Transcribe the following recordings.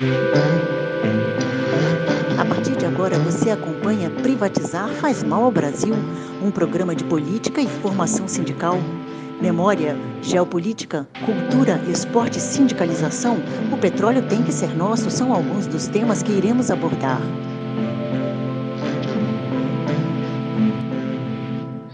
A partir de agora você acompanha Privatizar faz mal ao Brasil, um programa de política e formação sindical. Memória, geopolítica, cultura, esporte e sindicalização, o petróleo tem que ser nosso são alguns dos temas que iremos abordar.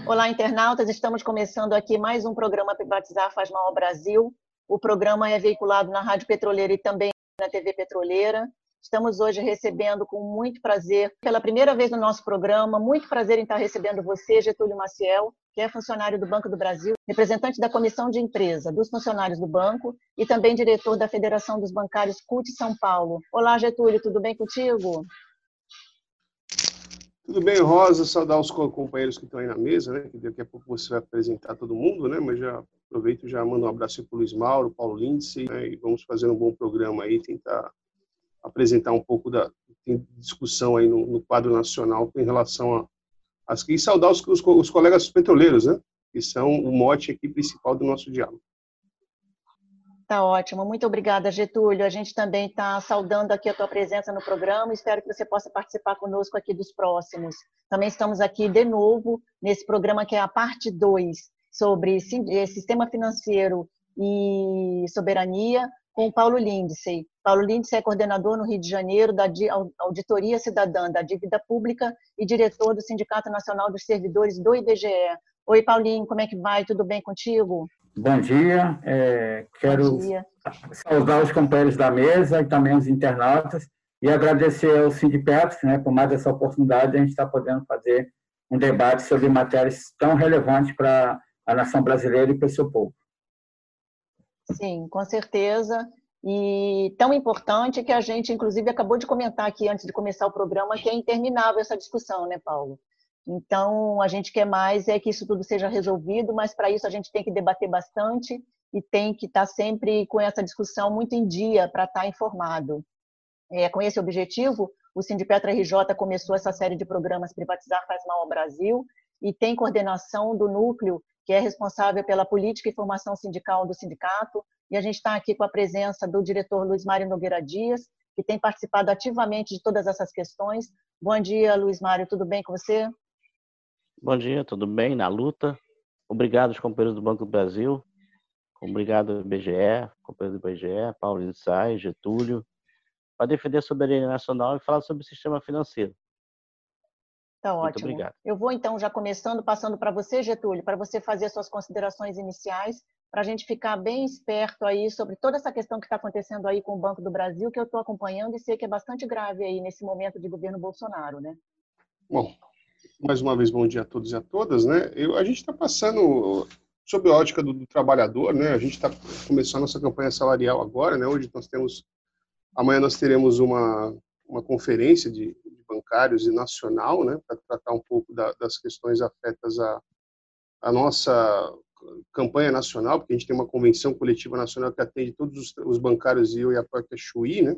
Olá, internautas. Estamos começando aqui mais um programa Privatizar Faz Mal ao Brasil. O programa é veiculado na Rádio Petroleira e também na TV Petroleira. Estamos hoje recebendo com muito prazer, pela primeira vez no nosso programa, muito prazer em estar recebendo você, Getúlio Maciel, que é funcionário do Banco do Brasil, representante da Comissão de Empresa dos funcionários do banco e também diretor da Federação dos Bancários CUT São Paulo. Olá, Getúlio, tudo bem contigo? Tudo bem, Rosa? Saudar os companheiros que estão aí na mesa, né? Que daqui a pouco você vai apresentar todo mundo, né? Mas já aproveito e já mando um abraço para o Luiz Mauro, Paulo Lindsay, né? e vamos fazer um bom programa aí, tentar apresentar um pouco da discussão aí no, no quadro nacional em relação a as e saudar os, os, os colegas petroleiros, né? Que são o mote aqui principal do nosso diálogo. Tá ótimo, muito obrigada, Getúlio. A gente também está saudando aqui a tua presença no programa. Espero que você possa participar conosco aqui dos próximos. Também estamos aqui de novo nesse programa que é a parte 2 sobre eh, sistema financeiro e soberania com o Paulo Lindsay. Paulo Lindsay é coordenador no Rio de Janeiro da Auditoria Cidadã da Dívida Pública e diretor do Sindicato Nacional dos Servidores do IBGE. Oi, Paulinho, como é que vai? Tudo bem contigo? Bom dia. É, quero Bom dia. saudar os companheiros da mesa e também os internautas e agradecer ao Sindipetos né, por mais essa oportunidade de a gente estar podendo fazer um debate sobre matérias tão relevantes para a nação brasileira e para o seu povo. Sim, com certeza. E tão importante que a gente, inclusive, acabou de comentar aqui antes de começar o programa que é interminável essa discussão, né, Paulo? Então, a gente quer mais é que isso tudo seja resolvido, mas para isso a gente tem que debater bastante e tem que estar tá sempre com essa discussão muito em dia para estar tá informado. É, com esse objetivo, o Sindipetra RJ começou essa série de programas Privatizar Faz Mal ao Brasil e tem coordenação do núcleo que é responsável pela política e formação sindical do sindicato, e a gente está aqui com a presença do diretor Luiz Mário Nogueira Dias, que tem participado ativamente de todas essas questões. Bom dia, Luiz Mário, tudo bem com você? Bom dia, tudo bem? Na luta. Obrigado aos companheiros do Banco do Brasil. Obrigado, BGE, companheiros do BGE, Paulo Insai, Getúlio, para defender a soberania nacional e falar sobre o sistema financeiro. Tá ótimo. Muito obrigado. Eu vou então já começando, passando para você, Getúlio, para você fazer suas considerações iniciais, para a gente ficar bem esperto aí sobre toda essa questão que está acontecendo aí com o Banco do Brasil, que eu estou acompanhando e sei que é bastante grave aí nesse momento de governo Bolsonaro, né? Bom, mais uma vez, bom dia a todos e a todas. Né? Eu, a gente está passando sob a ótica do, do, trabalhador, né? A gente está começando a nossa campanha salarial agora, né? Hoje nós temos, amanhã nós teremos uma, uma conferência de, de bancários e nacional, né? Para tratar um pouco da, das questões afetas à, à nossa campanha nacional, porque a gente tem uma convenção coletiva nacional que atende todos os, os bancários e eu e a própria Chuí, né?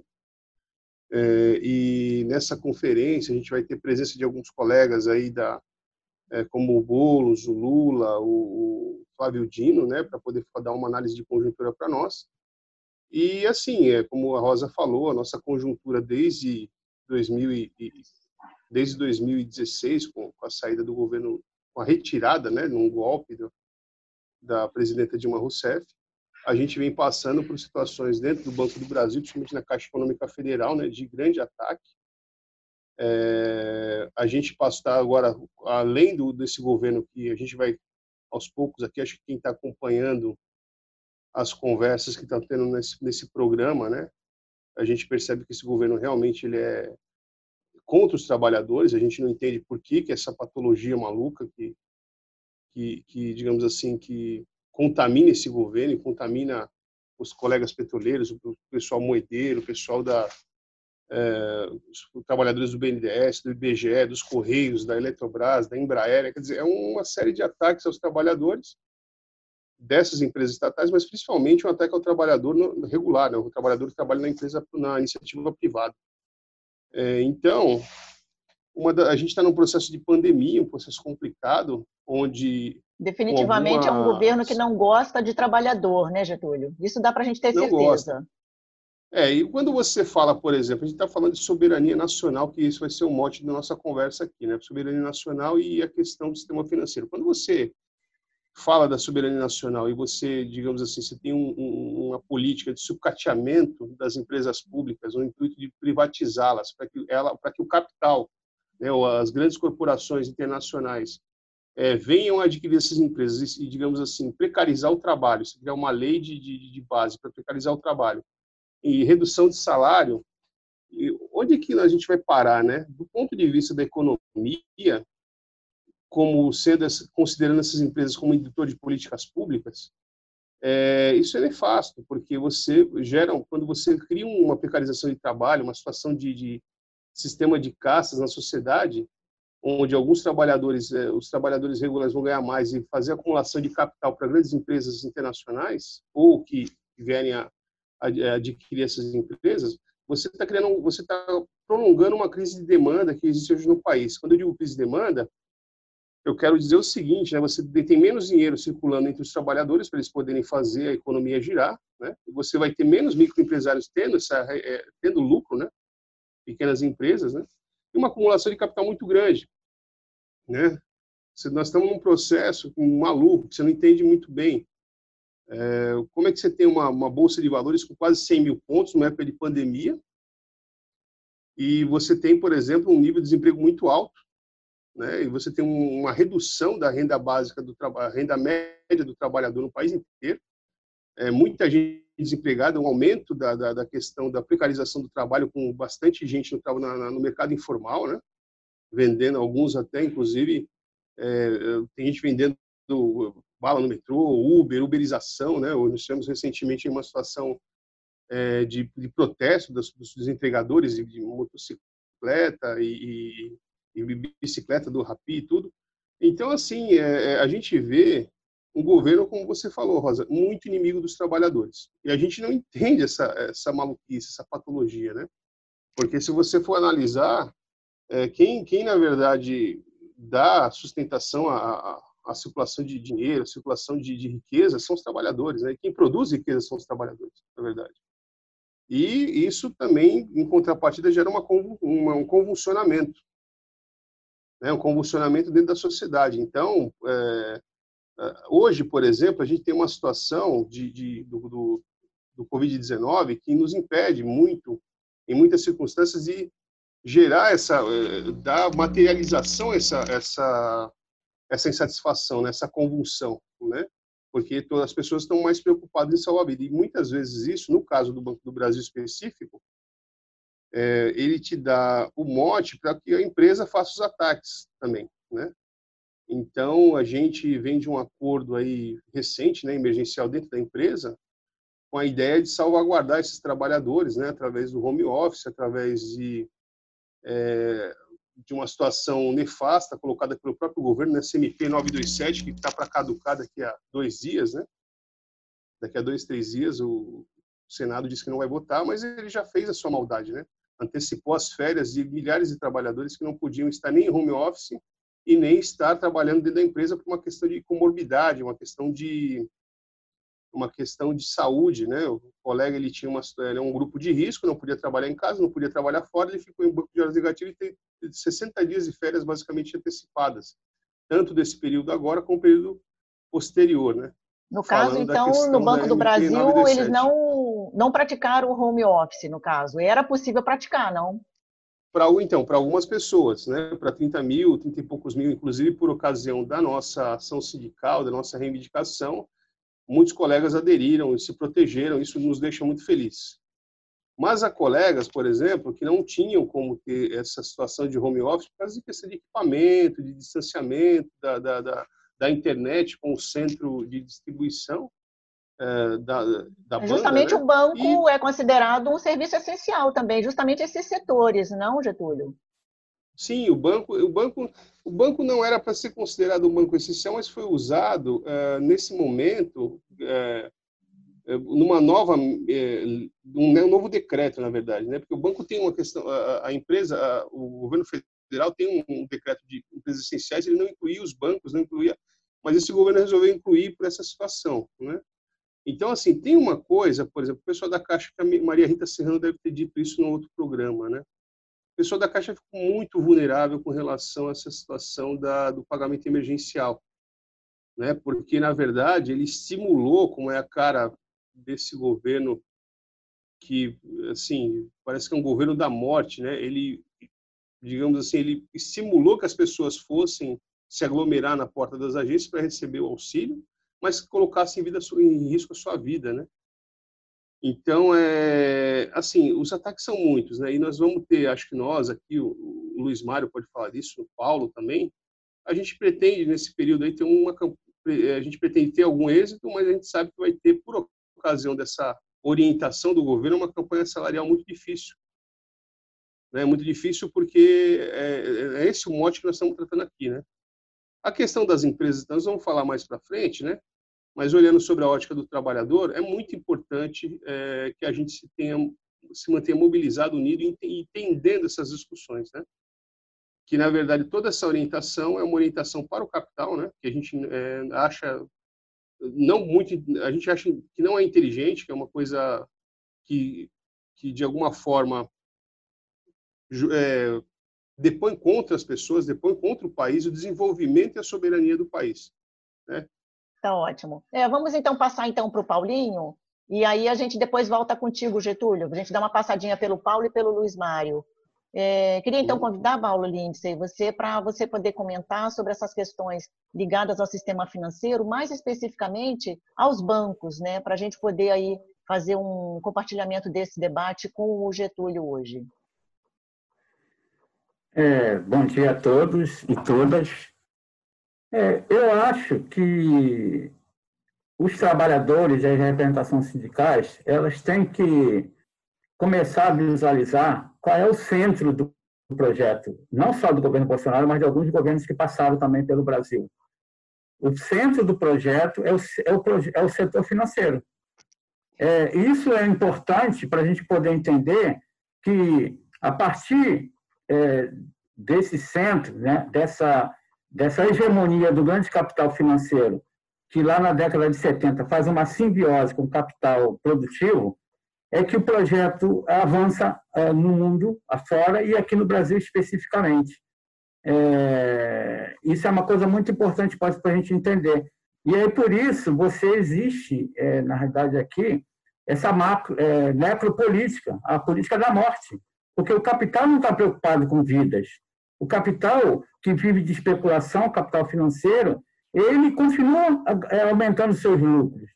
É, e nessa conferência a gente vai ter presença de alguns colegas aí da é, como o Bolos, o Lula, o, Flávio Dino, né, para poder dar uma análise de conjuntura para nós. E assim, é como a Rosa falou, a nossa conjuntura desde 2000 e, desde 2016 com, com, a saída do governo, com a retirada, né, num golpe do, da presidenta Dilma Rousseff, a gente vem passando por situações dentro do Banco do Brasil, principalmente na Caixa Econômica Federal, né, de grande ataque. É, a gente está agora, além do, desse governo que a gente vai, aos poucos aqui, acho que quem está acompanhando as conversas que estão tá tendo nesse, nesse programa, né, a gente percebe que esse governo realmente ele é contra os trabalhadores, a gente não entende por que, que essa patologia maluca que, que, que digamos assim, que contamina esse governo contamina os colegas petroleiros, o pessoal moedeiro, o pessoal da é, os trabalhadores do BNDES, do IBGE, dos Correios, da Eletrobras, da Embraer, quer dizer, é uma série de ataques aos trabalhadores dessas empresas estatais, mas principalmente um ataque ao trabalhador regular, né, o trabalhador que trabalha na empresa, na iniciativa privada. É, então, da, a gente está num processo de pandemia, um processo complicado, onde Definitivamente alguma... é um governo que não gosta de trabalhador, né, Getúlio? Isso dá para a gente ter não certeza. Gosta. É, e quando você fala, por exemplo, a gente está falando de soberania nacional, que isso vai ser o mote da nossa conversa aqui, né? Soberania nacional e a questão do sistema financeiro. Quando você fala da soberania nacional e você, digamos assim, você tem um, um, uma política de sucateamento das empresas públicas, o um intuito de privatizá-las, para que, ela, que o capital, né, as grandes corporações internacionais, é, venham adquirir essas empresas e, digamos assim, precarizar o trabalho, se criar uma lei de, de, de base para precarizar o trabalho e redução de salário, onde é que a gente vai parar, né? Do ponto de vista da economia, como sendo considerando essas empresas como indutor de políticas públicas, é, isso é nefasto, porque você gera, quando você cria uma precarização de trabalho, uma situação de, de sistema de castas na sociedade, onde alguns trabalhadores, é, os trabalhadores regulares vão ganhar mais e fazer acumulação de capital para grandes empresas internacionais ou que vierem a, a adquirir essas empresas, você está criando, você está prolongando uma crise de demanda que existe hoje no país. Quando eu digo crise de demanda, eu quero dizer o seguinte, né, você tem menos dinheiro circulando entre os trabalhadores para eles poderem fazer a economia girar, né, e você vai ter menos microempresários tendo, essa, é, tendo lucro, né, pequenas empresas, né, e uma acumulação de capital muito grande. Né? Nós estamos num processo maluco, que você não entende muito bem. É, como é que você tem uma, uma, bolsa de valores com quase 100 mil pontos numa época de pandemia, e você tem, por exemplo, um nível de desemprego muito alto, né? E você tem uma redução da renda básica do trabalho, renda média do trabalhador no país inteiro. É, muita gente desempregada, um aumento da, da, da, questão da precarização do trabalho com bastante gente no, na, no mercado informal, né? Vendendo alguns até, inclusive, é, tem gente vendendo bala no metrô, Uber, uberização, né? Nós tivemos recentemente uma situação é, de, de, protesto dos, desempregadores de, de motocicleta e, e bicicleta do Rapi e tudo. Então, assim, é, é, a gente vê um governo, como você falou, Rosa, muito inimigo dos trabalhadores. E a gente não entende essa, essa maluquice, essa patologia, né? Porque se você for analisar, é, quem, quem, na verdade, dá sustentação à, à circulação de dinheiro, à circulação de, de, riqueza, são os trabalhadores, né? Quem produz riqueza são os trabalhadores, na verdade. E isso também, em contrapartida, gera uma, uma, um convulsionamento né, um convulsionamento dentro da sociedade. Então, é, hoje, por exemplo, a gente tem uma situação de, de do, do, do Covid-19 que nos impede muito, em muitas circunstâncias, de gerar essa, é, dar materialização essa, essa, essa insatisfação, né, essa convulsão, né? Porque todas as pessoas estão mais preocupadas em salvar a vida. E muitas vezes isso, no caso do Banco do Brasil específico, é, ele te dá o mote para que a empresa faça os ataques também, né? Então, a gente vem de um acordo aí recente, né, emergencial dentro da empresa, com a ideia de salvaguardar esses trabalhadores, né, através do home office, através de, é, de uma situação nefasta colocada pelo próprio governo, né, CMP 927, que está para caducar daqui a dois dias, né? Daqui a dois, três dias, o Senado disse que não vai votar, mas ele já fez a sua maldade, né? antecipou as férias de milhares de trabalhadores que não podiam estar nem em home office e nem estar trabalhando dentro da empresa por uma questão de comorbidade, uma questão de uma questão de saúde, né? O colega ele tinha uma, ele é um grupo de risco, não podia trabalhar em casa, não podia trabalhar fora, ele ficou em banco de horas negativo e tem 60 dias de férias basicamente antecipadas, tanto desse período agora como o período posterior, né? No caso, então, no Banco do Brasil, eles não, não praticaram o home office, no caso. Era possível praticar, não? Para então, para algumas pessoas, né? Para 30 mil, 30 e poucos mil, inclusive por ocasião da nossa ação sindical, da nossa reivindicação, muitos colegas aderiram e se protegeram. Isso nos deixa muito felizes. Mas há colegas, por exemplo, que não tinham como ter essa situação de home office por causa de questão de equipamento, de distanciamento, da, da, da da internet com o centro de distribuição é, da, da banda, Justamente né? o banco e... é considerado um serviço essencial também, justamente esses setores, não, Getúlio? Sim, o banco, o banco, o banco não era para ser considerado um banco essencial, mas foi usado uh, nesse momento uh, numa nova, um, novo decreto, na verdade, né? Porque o banco tem uma questão, a, empresa, a, o governo federal tem um, decreto de empresas essenciais, ele não incluía os bancos, não incluía, mas esse governo resolveu incluir por essa situação, né? Então, assim, tem uma coisa, por exemplo, o pessoal da Caixa, que a Maria Rita Serrano deve ter dito isso no outro programa, né? O pessoal da Caixa ficou muito vulnerável com relação a essa situação da, do pagamento emergencial, né? Porque, na verdade, ele estimulou, como é a cara desse governo que, assim, parece que é um governo da morte, né? Ele, digamos assim, ele estimulou que as pessoas fossem se aglomerar na porta das agências para receber o auxílio, mas colocassem em, vida, em risco a sua vida, né? Então, é, assim, os ataques são muitos, né? E nós vamos ter, acho que nós aqui, o, o Luiz Mário pode falar disso, o Paulo também, a gente pretende nesse período aí ter uma a gente pretende ter algum êxito, mas a gente sabe que vai ter por ocasião dessa orientação do governo uma campanha salarial muito difícil. Né? Muito difícil porque é, é esse o mote que nós estamos tratando aqui, né? A questão das empresas, nós vamos falar mais para frente, né? Mas olhando sobre a ótica do trabalhador, é muito importante é, que a gente se, tenha, se mantenha mobilizado, unido e entendendo essas discussões, né? Que na verdade toda essa orientação é uma orientação para o capital, né? Que a gente é, acha não muito, a gente acha que não é inteligente, que é uma coisa que, que de alguma forma é, depõe contra as pessoas, depõe contra o país, o desenvolvimento e a soberania do país. Né? Tá ótimo. É, vamos então passar então para o Paulinho, e aí a gente depois volta contigo, Getúlio. A gente dá uma passadinha pelo Paulo e pelo Luiz Mário. É, queria então convidar, Paulo Lindsay, você para você poder comentar sobre essas questões ligadas ao sistema financeiro, mais especificamente aos bancos, né, para a gente poder aí fazer um compartilhamento desse debate com o Getúlio hoje. É, bom dia a todos e todas. É, eu acho que os trabalhadores e as representações sindicais elas têm que começar a visualizar qual é o centro do projeto, não só do governo Bolsonaro, mas de alguns governos que passaram também pelo Brasil. O centro do projeto é o, é o, é o setor financeiro. É, isso é importante para a gente poder entender que, a partir é, desse centro, né, dessa, dessa hegemonia do grande capital financeiro, que lá na década de 70 faz uma simbiose com o capital produtivo, é que o projeto avança é, no mundo afora e aqui no Brasil especificamente. É, isso é uma coisa muito importante para a gente entender. E aí, por isso, você existe, é, na realidade, aqui, essa macro, é, necropolítica, a política da morte. Porque o capital não está preocupado com vidas. O capital que vive de especulação, capital financeiro, ele continua é, aumentando seus lucros.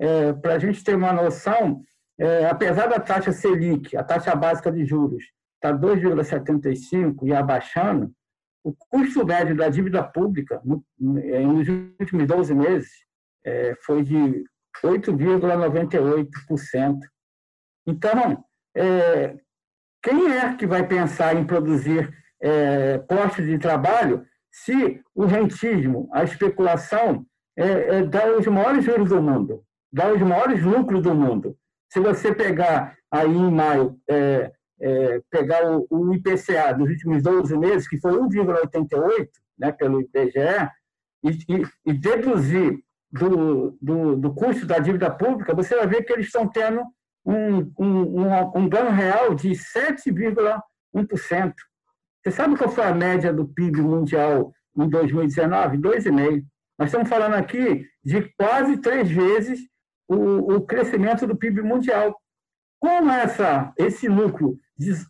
É, Para a gente ter uma noção, é, apesar da taxa Selic, a taxa básica de juros, está 2,75 e abaixando, o custo médio da dívida pública no, é, nos últimos 12 meses é, foi de 8,98%. Então, é, quem é que vai pensar em produzir é, postos de trabalho se o rentismo, a especulação, é, é, dá os maiores juros do mundo, dá os maiores lucros do mundo? Se você pegar aí em maio, é, é, pegar o, o, IPCA dos últimos 12 meses, que foi 1,88 né, pelo IPGE, e, e, e deduzir do, do, do, custo da dívida pública, você vai ver que eles estão tendo um, um, um, um ganho real de 7,1%. Você sabe qual foi a média do PIB mundial em 2019? 2,5%. Nós estamos falando aqui de quase três vezes o, o crescimento do PIB mundial. Com essa, esse núcleo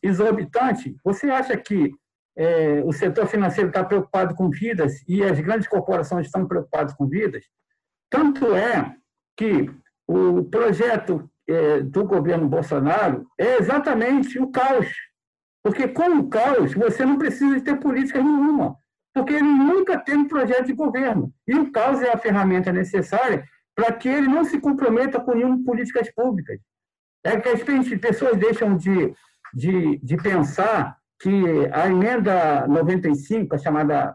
exorbitante, você acha que é, o setor financeiro está preocupado com vidas e as grandes corporações estão preocupadas com vidas? Tanto é que o projeto é, do governo Bolsonaro é exatamente o caos. Porque com o caos, você não precisa ter política nenhuma, porque ele nunca tem um projeto de governo. E o caos é a ferramenta necessária para que ele não se comprometa com nenhuma políticas públicas. É que as pessoas deixam de, de, de pensar que a emenda 95, a chamada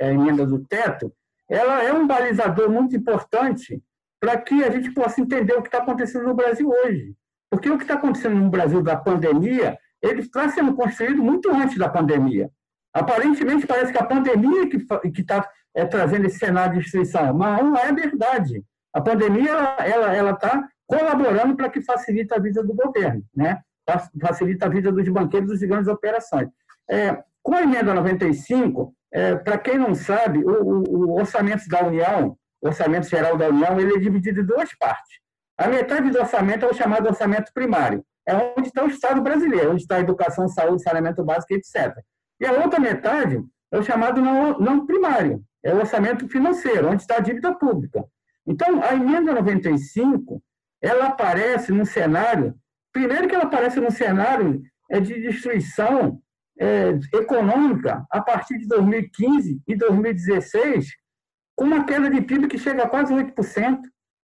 a emenda do teto, ela é um balizador muito importante para que a gente possa entender o que está acontecendo no Brasil hoje. Porque o que está acontecendo no Brasil da pandemia, ele está sendo construído muito antes da pandemia. Aparentemente, parece que a pandemia que está é, trazendo esse cenário de destruição, mas não é verdade. A pandemia ela está colaborando para que facilite a vida do governo, né? facilita a vida dos banqueiros e grandes operações. É, com a emenda 95, é, para quem não sabe, o, o, o, orçamento da União, orçamento geral da União, ele é dividido em duas partes. A metade do orçamento é o chamado orçamento primário, é onde está o Estado brasileiro, onde está a educação, saúde, saneamento básico, etc. E a outra metade é o chamado não, não primário, é o orçamento financeiro, onde está a dívida pública. Então, a emenda 95, ela aparece num cenário, primeiro que ela aparece num cenário é de destruição é, econômica a partir de 2015 e 2016, com uma queda de PIB que chega a quase 8%.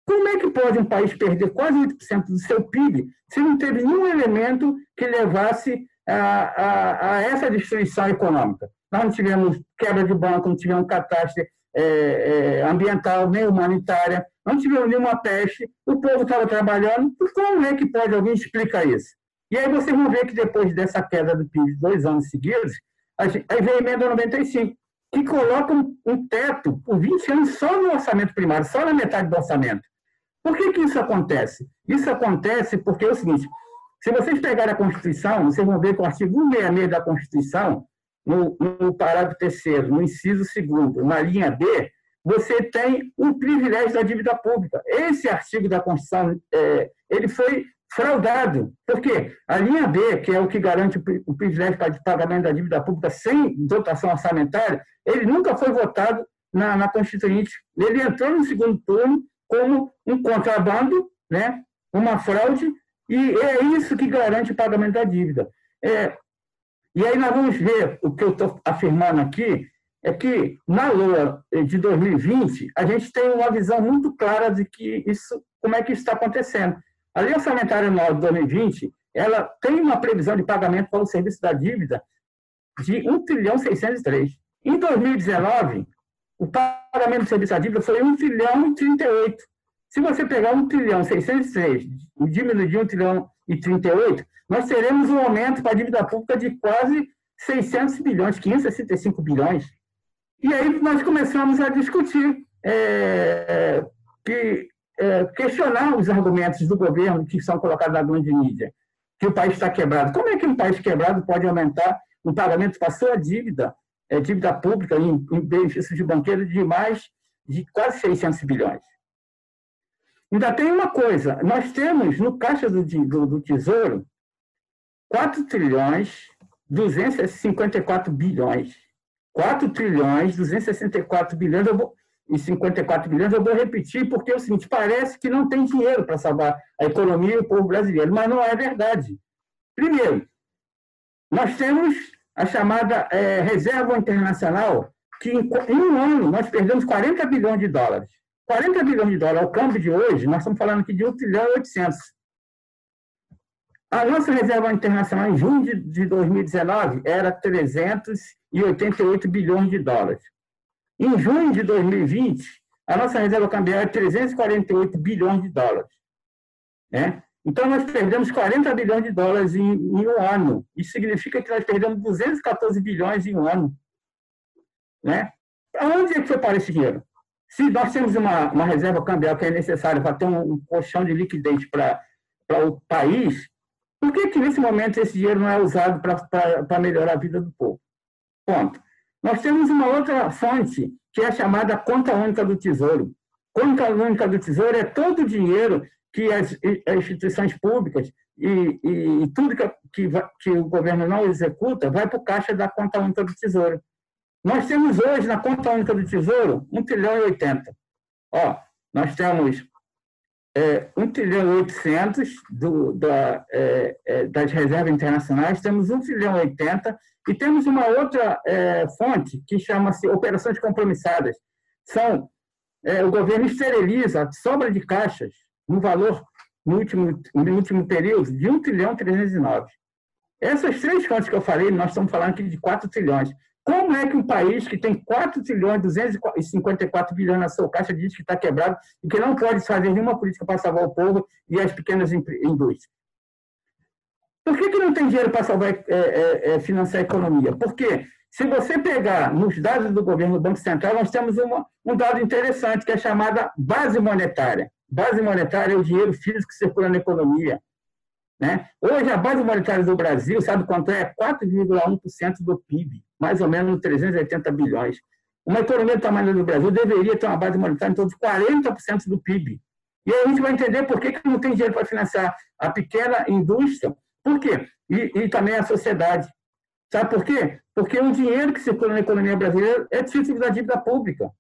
Como é que pode um país perder quase 8% do seu PIB se não teve nenhum elemento que levasse a, a, a essa destruição econômica? Nós não tivemos quebra de banco, não tivemos catástrofe é, é, ambiental nem humanitária, não tivemos nenhuma peste, o povo estava trabalhando. Como é que pode alguém explicar isso? E aí vocês vão ver que depois dessa queda do PIB dois anos seguidos, aí vem a emenda 95, que coloca um, um teto por 20 anos só no orçamento primário, só na metade do orçamento. Por que, que isso acontece? Isso acontece porque é o seguinte: se vocês pegarem a Constituição, vocês vão ver que o artigo 166 da Constituição, no, no parágrafo terceiro, no inciso segundo, na linha B, você tem o privilégio da dívida pública. Esse artigo da Constituição, é, ele foi fraudado. Por quê? A linha B, que é o que garante o privilégio de pagamento da dívida pública sem dotação orçamentária, ele nunca foi votado na, na Constituinte. Ele entrou no segundo turno como um contrabando, né? uma fraude, e é isso que garante o pagamento da dívida. É, e aí nós vamos ver o que eu estou afirmando aqui, é que na Lua de 2020, a gente tem uma visão muito clara de que isso, como é que isso está acontecendo. A Lei Orçamentária Anual de 2020, ela tem uma previsão de pagamento para o serviço da dívida de 1 trilhão 603. Em 2019, o pagamento do serviço da dívida foi 1 trilhão e 38. Se você pegar 1 trilhão 603 e diminuir de 1 trilhão e 38, nós teremos um aumento para a dívida pública de quase 600 bilhões, 565 bilhões. E aí nós começamos a discutir é, que é, questionar os argumentos do governo que são colocados na grande mídia, que o país está quebrado. Como é que um país quebrado pode aumentar o pagamento para sua dívida, é, dívida pública, em, em benefício de banqueiro, de mais de quase 600 bilhões? Ainda tem uma coisa, nós temos no Caixa do, do, do Tesouro 4 trilhões 254 bilhões. 4 trilhões 264 bilhões. Vou, e 54 bilhões, eu vou repetir, porque é o seguinte, parece que não tem dinheiro para salvar a economia e o povo brasileiro, mas não é verdade. Primeiro, nós temos a chamada é, reserva internacional, que em, em, um ano nós perdemos 40 bilhões de dólares. 40 bilhões de dólares, ao câmbio de hoje, nós estamos falando aqui de 1 trilhão e 800. A nossa reserva internacional em junho de, de 2019 era 388 bilhões de dólares. Em junho de 2020, a nossa reserva cambial é 348 bilhões de dólares. Né? Então, nós perdemos 40 bilhões de dólares em, em, um ano. Isso significa que nós perdemos 214 bilhões em um ano. Né? Aonde é que foi para esse dinheiro? Se nós temos uma, uma reserva cambial que é necessária para ter um, um colchão de liquidez para o país, por que, que nesse momento esse dinheiro não é usado para melhorar a vida do povo? Ponto. Nós temos uma outra fonte, que é a chamada conta única do Tesouro. Conta única do Tesouro é todo o dinheiro que as, as instituições públicas e, e, e tudo que, que, que, o governo não executa vai para o caixa da conta única do Tesouro. Nós temos hoje na conta única do Tesouro 1 trilhão e 80. Ó, nós temos é, 1 trilhão e 800 do, da, é, é, das reservas internacionais, temos 1 trilhão e 80 e temos uma outra é, fonte que chama-se operações compromissadas. São, é, o governo esteriliza sobra de caixas no valor, no último, no último período, de 1 trilhão e 309. Essas três fontes que eu falei, nós estamos falando aqui de 4 trilhões. Como é que um país que tem 4 trilhões e 254 bilhões na sua caixa diz que está quebrado e que não pode fazer nenhuma política para salvar o povo e as pequenas indústrias? Por que, que não tem dinheiro para salvar, é, é, é, financiar a economia? Porque Se você pegar nos dados do governo do Banco Central, nós temos uma, um dado interessante, que é chamada base monetária. Base monetária é o dinheiro físico que circula na economia. Né? Hoje, a base monetária do Brasil, sabe quanto é? 4,1% do PIB, mais ou menos 380 bilhões. Uma economia do tamanho do Brasil deveria ter uma base monetária em torno de 40% do PIB. E aí a gente vai entender por que, que não tem dinheiro para financiar a pequena indústria, por quê? E, e também a sociedade. Sabe por quê? Porque o dinheiro que circula na economia brasileira é título da dívida pública.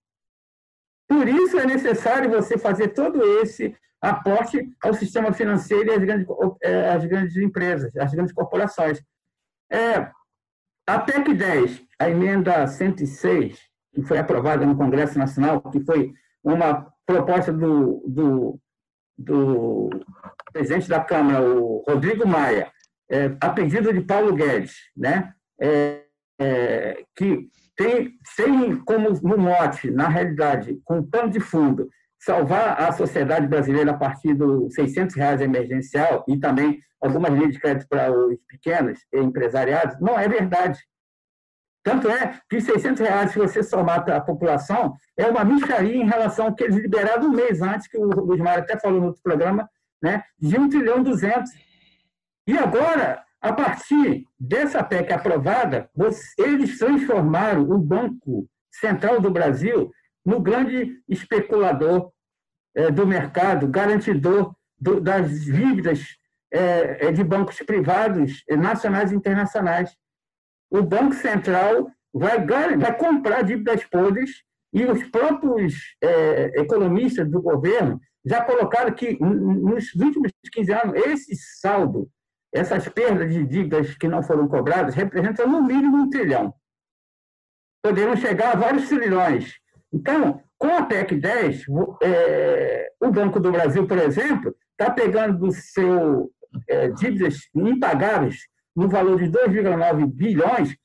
Por isso é necessário você fazer todo esse aporte ao sistema financeiro e às grandes, é, às grandes empresas, às grandes corporações. É, a PEC 10, a emenda 106, que foi aprovada no Congresso Nacional, que foi uma proposta do, do, do presidente da Câmara, o Rodrigo Maia, é, a pedido de Paulo Guedes, né, é, é, que tem, tem como no mote, na realidade, com pano de fundo, salvar a sociedade brasileira a partir dos 600 reais emergencial e também algumas linhas de crédito para os pequenos e empresariados, não é verdade. Tanto é que 600 reais, se você somar a população, é uma micharia em relação ao que eles liberaram um mês antes, que o Luiz Mário até falou no outro programa, né, de 1 trilhão 200. E agora, a partir dessa PEC aprovada, eles transformaram o Banco Central do Brasil no grande especulador é, do mercado, garantidor das dívidas é, é, de bancos privados nacionais e internacionais. O Banco Central vai, vai comprar dívidas podres e os próprios economistas do governo já colocaram que, nos últimos 15 anos, esse saldo essas perdas de dívidas que não foram cobradas representam no mínimo um trilhão. Podemos chegar a vários trilhões. Então, com a PEC 10, é, o Banco do Brasil, por exemplo, está pegando do seu é, dívidas impagáveis no valor de 2,9 bilhões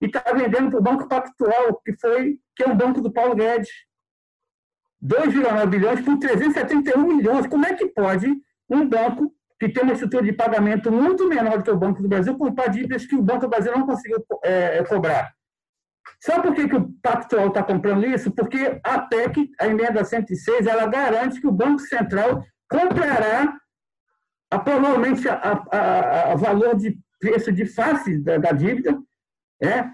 e está vendendo para o Banco Pactual, que foi que é um banco do Paulo Guedes. 2,9 bilhões por 371 milhões. Como é que pode um banco que tem uma estrutura de pagamento muito menor do que o Banco do Brasil, por dívidas que o Banco do Brasil não conseguiu é, cobrar. Sabe por que, que o Pactual está comprando isso? Porque a PEC, a emenda 106, ela garante que o Banco Central comprará a, provavelmente a, a, a, valor de preço de face da, da dívida é,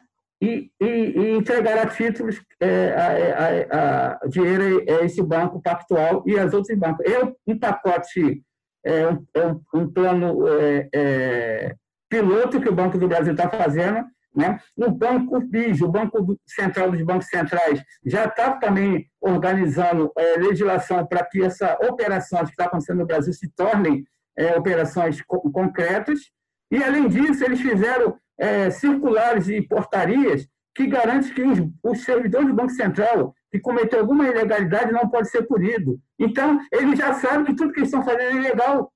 e, e, e entregará títulos, é, a, a, dinheiro a esse banco pactual e aos outros bancos. É um pacote é um, é um, plano é, é, piloto que o Banco do Brasil está fazendo. Né? O Banco BIS, o Banco Central dos Bancos Centrais, já está também organizando é, legislação para que essa operação que está acontecendo no Brasil se tornem é, operações co concretas. E, além disso, eles fizeram circulares e portarias que garantem que os, os servidores do Banco Central que cometeu alguma ilegalidade não pode ser punido. Então, eles já sabem que tudo que eles estão fazendo é ilegal.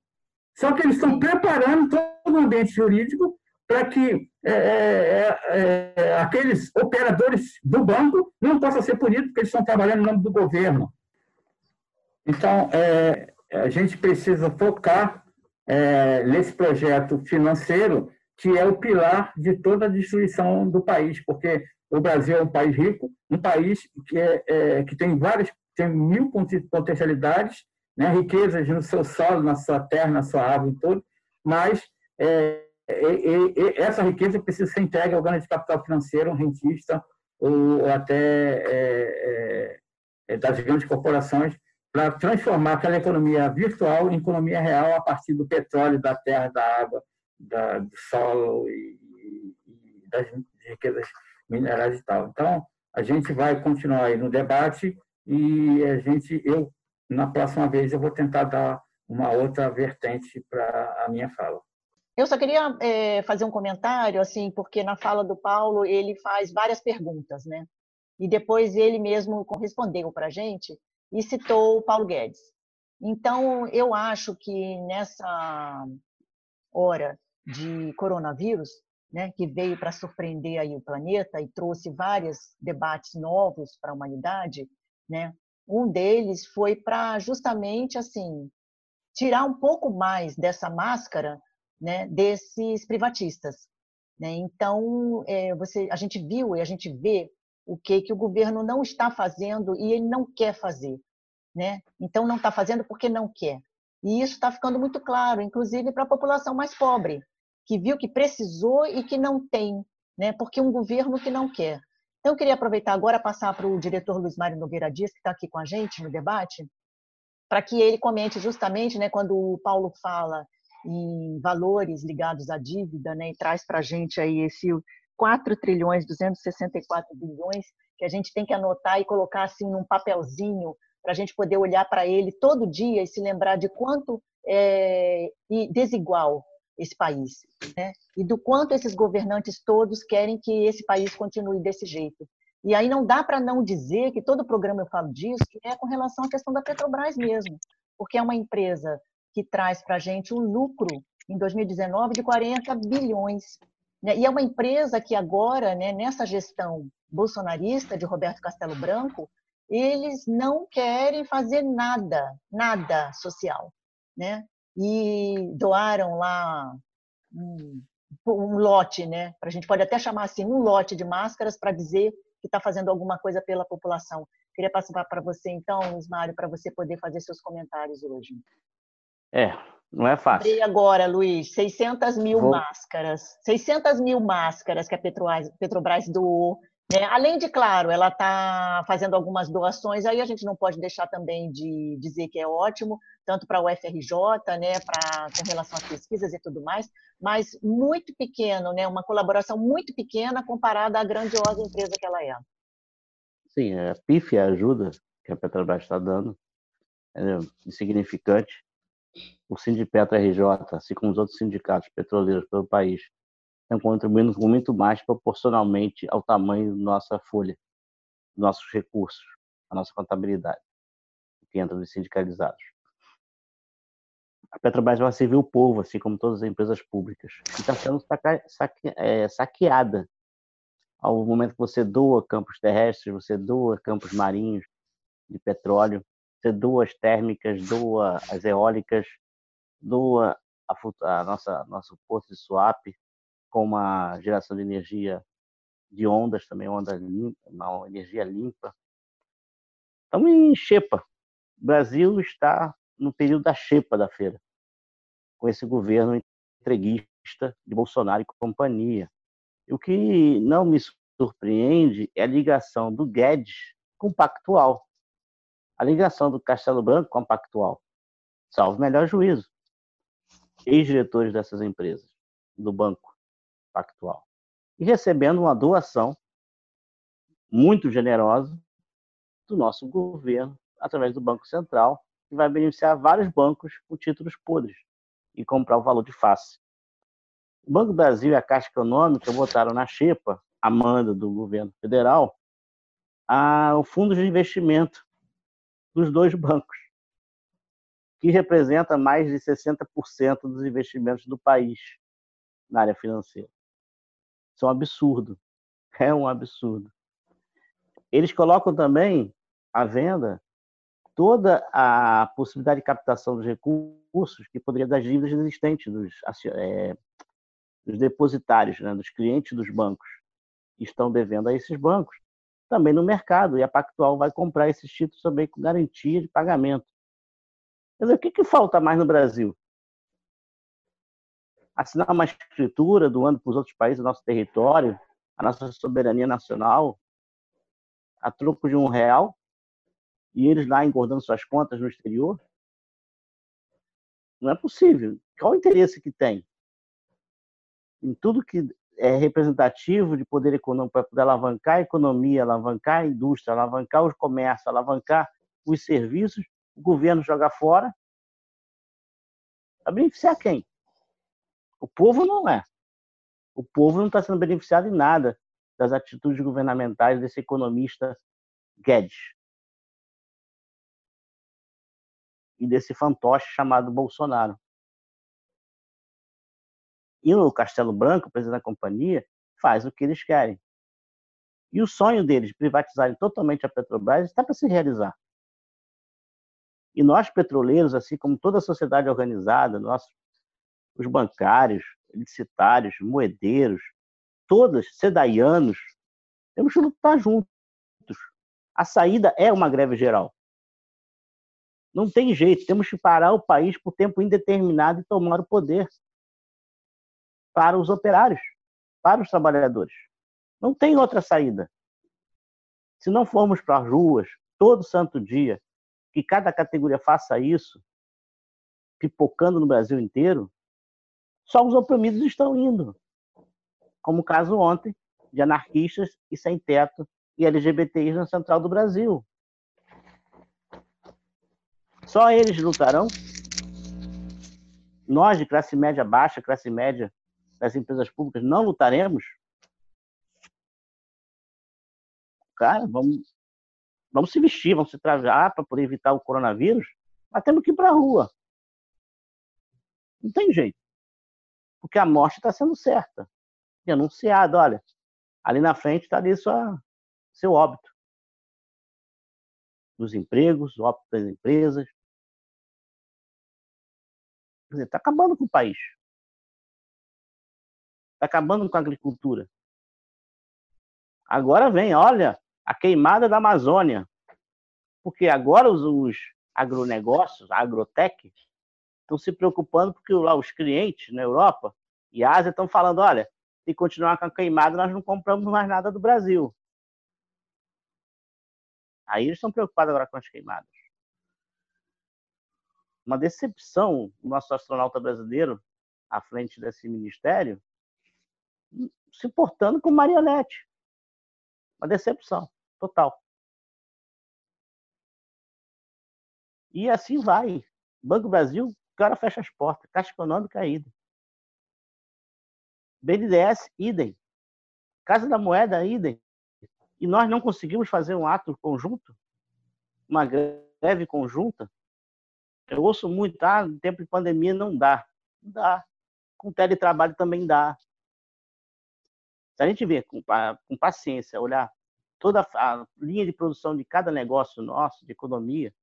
Só que eles estão preparando todo o ambiente jurídico para que é, é, é, é, aqueles operadores do banco não possam ser punidos porque eles estão trabalhando no nome do governo. Então, é, a gente precisa focar é, nesse projeto financeiro que é o pilar de toda a destruição do país, porque o Brasil é um país rico, um país que, é, é que tem várias, tem mil potencialidades, né, riquezas no seu solo, na sua terra, na sua árvore, tudo, mas é, essa riqueza precisa ser entregue ao grande capital financeiro, um rentista, ou até é, é, das grandes corporações, para transformar aquela economia virtual em economia real a partir do petróleo, da terra, da água, da, do solo e, e das riquezas minerais e tal. Então, a gente vai continuar aí no debate e a gente, eu, na próxima vez, eu vou tentar dar uma outra vertente para a minha fala. Eu só queria é, fazer um comentário, assim, porque na fala do Paulo ele faz várias perguntas, né? E depois ele mesmo respondeu para a gente e citou o Paulo Guedes. Então, eu acho que nessa hora de coronavírus, né, que veio para surpreender aí o planeta e trouxe vários debates novos para a humanidade, né? Um deles foi para justamente assim tirar um pouco mais dessa máscara, né, desses privatistas, Né? Então, é, você, a gente viu e a gente vê o que, que o governo não está fazendo e ele não quer fazer. Né? Então, não está fazendo porque não quer. E isso está ficando muito claro, inclusive para a população mais pobre, que viu que precisou e que não tem, né? porque um governo que não quer. Então, eu queria aproveitar agora passar para o diretor Luiz Mário Nogueira Dias, que está aqui com a gente no debate, para que ele comente justamente, né, quando o Paulo fala em valores ligados à dívida, né, e traz para a gente aí esse 4 trilhões 264 bilhões que a gente tem que anotar e colocar assim num papelzinho para a gente poder olhar para ele todo dia e se lembrar de quanto é desigual esse país, né? E do quanto esses governantes todos querem que esse país continue desse jeito. E aí não dá para não dizer que todo programa eu falo disso, que é com relação à questão da Petrobras mesmo, porque é uma empresa que traz para a gente um lucro em 2019 de 40 bilhões. Né? E é uma empresa que agora, né, nessa gestão bolsonarista de Roberto Castelo Branco, eles não querem fazer nada, nada social. Né? E doaram lá um, um lote, né? a gente pode até chamar assim, um lote de máscaras para dizer que está fazendo alguma coisa pela população. Queria passar para você, então, Ismário, para você poder fazer seus comentários hoje. É, não é fácil. Agora, Luiz, 600 mil Vou... máscaras. 600 mil máscaras que a Petrobras, Petrobras doou. Né? Além de, claro, ela está fazendo algumas doações, aí a gente não pode deixar também de dizer que é ótimo, tanto para o UFRJ, né, pra, com relação às pesquisas e tudo mais, mas muito pequeno, né, uma colaboração muito pequena comparada à grandiosa empresa que ela é. Sim, a pífia ajuda que a Petrobras está dando é insignificante, o Sindipetra RJ, assim como os outros sindicatos petroleiros pelo país, estão contribuindo muito mais proporcionalmente ao tamanho da nossa folha, nossos recursos, a nossa contabilidade, que entra nos sindicalizados. A Petrobras vai servir o povo, assim como todas as empresas públicas, e está sendo é, saqueada. Ao momento que você doa campos terrestres, você doa campos marinhos de petróleo, você doa as térmicas, doa as eólicas, doa a, a nossa nosso posto de swap com uma geração de energia de ondas também, onda limpa, uma energia limpa. Estamos em xepa. O Brasil está no período da xepa da feira, com esse governo entreguista de Bolsonaro e companhia. E o que não me surpreende é a ligação do Guedes com o Pactual a ligação do Castelo Branco com a Pactual, salvo melhor juízo. Ex-diretores dessas empresas, do Banco Pactual. E recebendo uma doação muito generosa do nosso governo, através do Banco Central, que vai beneficiar vários bancos com títulos podres e comprar o valor de face. O Banco do Brasil e a Caixa Econômica votaram na xepa, a manda do governo federal, a, o fundo de investimento dos dois bancos, que representa mais de 60% dos investimentos do país na área financeira. Isso é um absurdo. É um absurdo. Eles colocam também à venda toda a possibilidade de captação dos recursos que poderia das dívidas existentes dos, é, dos depositários, né, dos clientes dos bancos que estão devendo a esses bancos também no mercado, e a Pactual vai comprar esses títulos também com garantia de pagamento. Quer dizer, o que, que falta mais no Brasil? Assinar uma escritura doando para os outros países o nosso território, a nossa soberania nacional, a troco de um real, e eles lá engordando suas contas no exterior? Não é possível. Qual o interesse que tem? Em tudo que é, representativo de poder econômico para poder alavancar a economia, alavancar a indústria, alavancar os comércios, alavancar os serviços, o governo joga fora. Para beneficiar quem? O povo não é. O povo não está sendo beneficiado em nada das atitudes governamentais desse economista Guedes e desse fantoche chamado Bolsonaro. E o Castelo Branco, o presidente da companhia, faz o que eles querem. E o sonho deles de privatizarem totalmente a Petrobras está para se realizar. E nós, petroleiros, assim como toda a sociedade organizada, nós, os bancários, licitários, moedeiros, todas, sedaianos, temos que lutar juntos. A saída é uma greve geral. Não tem jeito, temos que parar o país por tempo indeterminado e tomar o poder para os operários, para os trabalhadores. Não tem outra saída. Se não formos para as ruas todo santo dia, que cada categoria faça isso, pipocando no Brasil inteiro, só os oprimidos estão indo. Como o caso ontem de anarquistas e sem teto e LGBTIs na central do Brasil. Só eles lutarão. Nós, de classe média baixa, classe média das empresas públicas, não lutaremos? Cara, vamos, vamos se vestir, vamos se trajar para poder evitar o coronavírus, mas temos que ir para a rua. Não tem jeito. Porque a morte está sendo certa. E anunciado, olha, ali na frente está ali sua, seu óbito. Dos empregos, óbito das empresas. Quer dizer, está acabando com o país. Está acabando com a agricultura. Agora vem, olha, a queimada da Amazônia. Porque agora os, os agronegócios, a agrotech, estão se preocupando porque lá os clientes na Europa e Ásia estão falando, olha, se continuar com a queimada, nós não compramos mais nada do Brasil. Aí eles estão preocupados agora com as queimadas. Uma decepção o nosso astronauta brasileiro à frente desse ministério, se portando com marionete. Uma decepção total. E assim vai. Banco Brasil, cara fecha as portas. Caixa Econômica, caída. BNDES, idem. Casa da Moeda, idem. E nós não conseguimos fazer um ato conjunto? Uma greve conjunta? Eu ouço muito, ah, no tempo de pandemia não dá. Não dá. Com teletrabalho também dá. Se a gente ver com, com paciência, olhar toda a linha de produção de cada negócio nosso, de economia,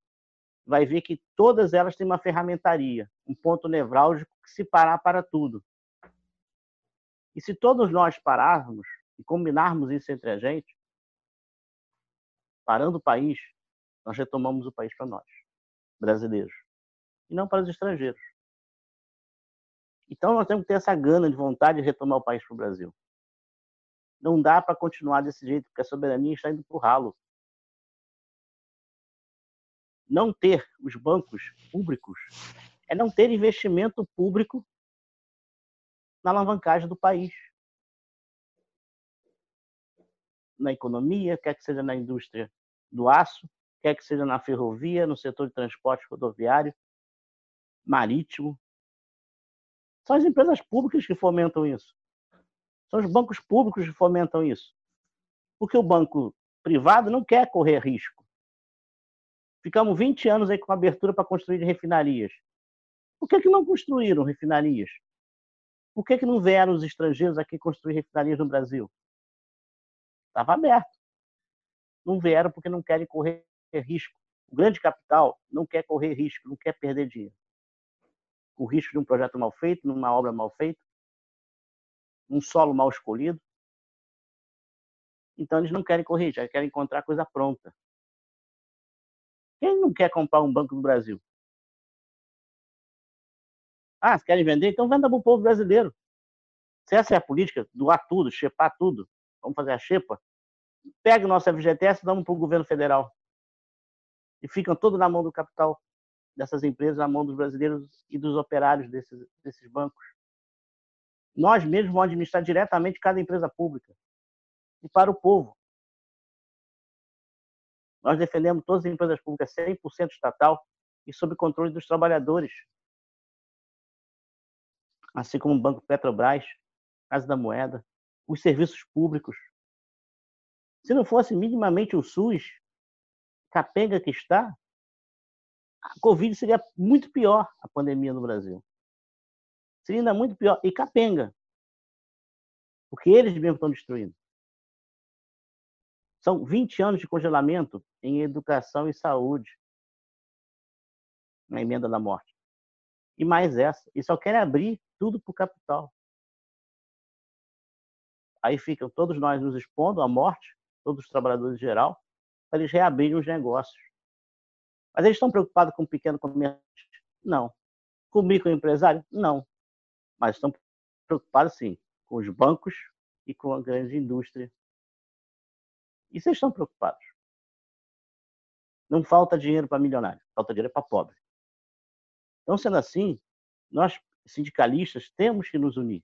vai ver que todas elas têm uma ferramentaria, um ponto nevrálgico que se parar para tudo. E se todos nós pararmos e combinarmos isso entre a gente, parando o país, nós retomamos o país para nós, brasileiros, e não para os estrangeiros. Então nós temos que ter essa gana de vontade de retomar o país para o Brasil. Não dá para continuar desse jeito, porque a soberania está indo para o ralo. Não ter os bancos públicos é não ter investimento público na alavancagem do país. Na economia, quer que seja na indústria do aço, quer que seja na ferrovia, no setor de transporte rodoviário, marítimo. São as empresas públicas que fomentam isso. São os bancos públicos que fomentam isso. Porque o banco privado não quer correr risco. Ficamos 20 anos aí com abertura para construir refinarias. Por que, que não construíram refinarias? Por que, que não vieram os estrangeiros aqui construir refinarias no Brasil? Estava aberto. Não vieram porque não querem correr risco. O grande capital não quer correr risco, não quer perder dinheiro. O risco de um projeto mal feito, numa obra mal feita, um solo mal escolhido. Então eles não querem correr, já querem encontrar coisa pronta. Quem não quer comprar um banco no Brasil? Ah, se querem vender? Então venda para o povo brasileiro. Se essa é a política, doar tudo, chepar tudo, vamos fazer a chepa, pega o nosso FGTS e damos para o governo federal. E ficam todos na mão do capital dessas empresas, na mão dos brasileiros e dos operários desses, desses bancos. Nós mesmos vamos administrar diretamente cada empresa pública e para o povo. Nós defendemos todas as empresas públicas 100% estatal e sob controle dos trabalhadores. Assim como o Banco Petrobras, Casa da Moeda, os serviços públicos. Se não fosse minimamente o SUS, capenga que está, a Covid seria muito pior, a pandemia no Brasil. Seria ainda muito pior. E capenga. Porque eles mesmos estão destruindo. São 20 anos de congelamento em educação e saúde. Na emenda da morte. E mais essa. E só querem abrir tudo para o capital. aí ficam todos nós nos expondo à morte, todos os trabalhadores em geral, para eles reabrirem os negócios. Mas eles estão preocupados com o pequeno comércio? Não. Com o microempresário? Não. Mas estão preocupados, sim, com os bancos e com a grande indústria. Isso eles estão preocupados. Não falta dinheiro para milionário, falta dinheiro para pobre. Então, sendo assim, nós, sindicalistas, temos que nos unir.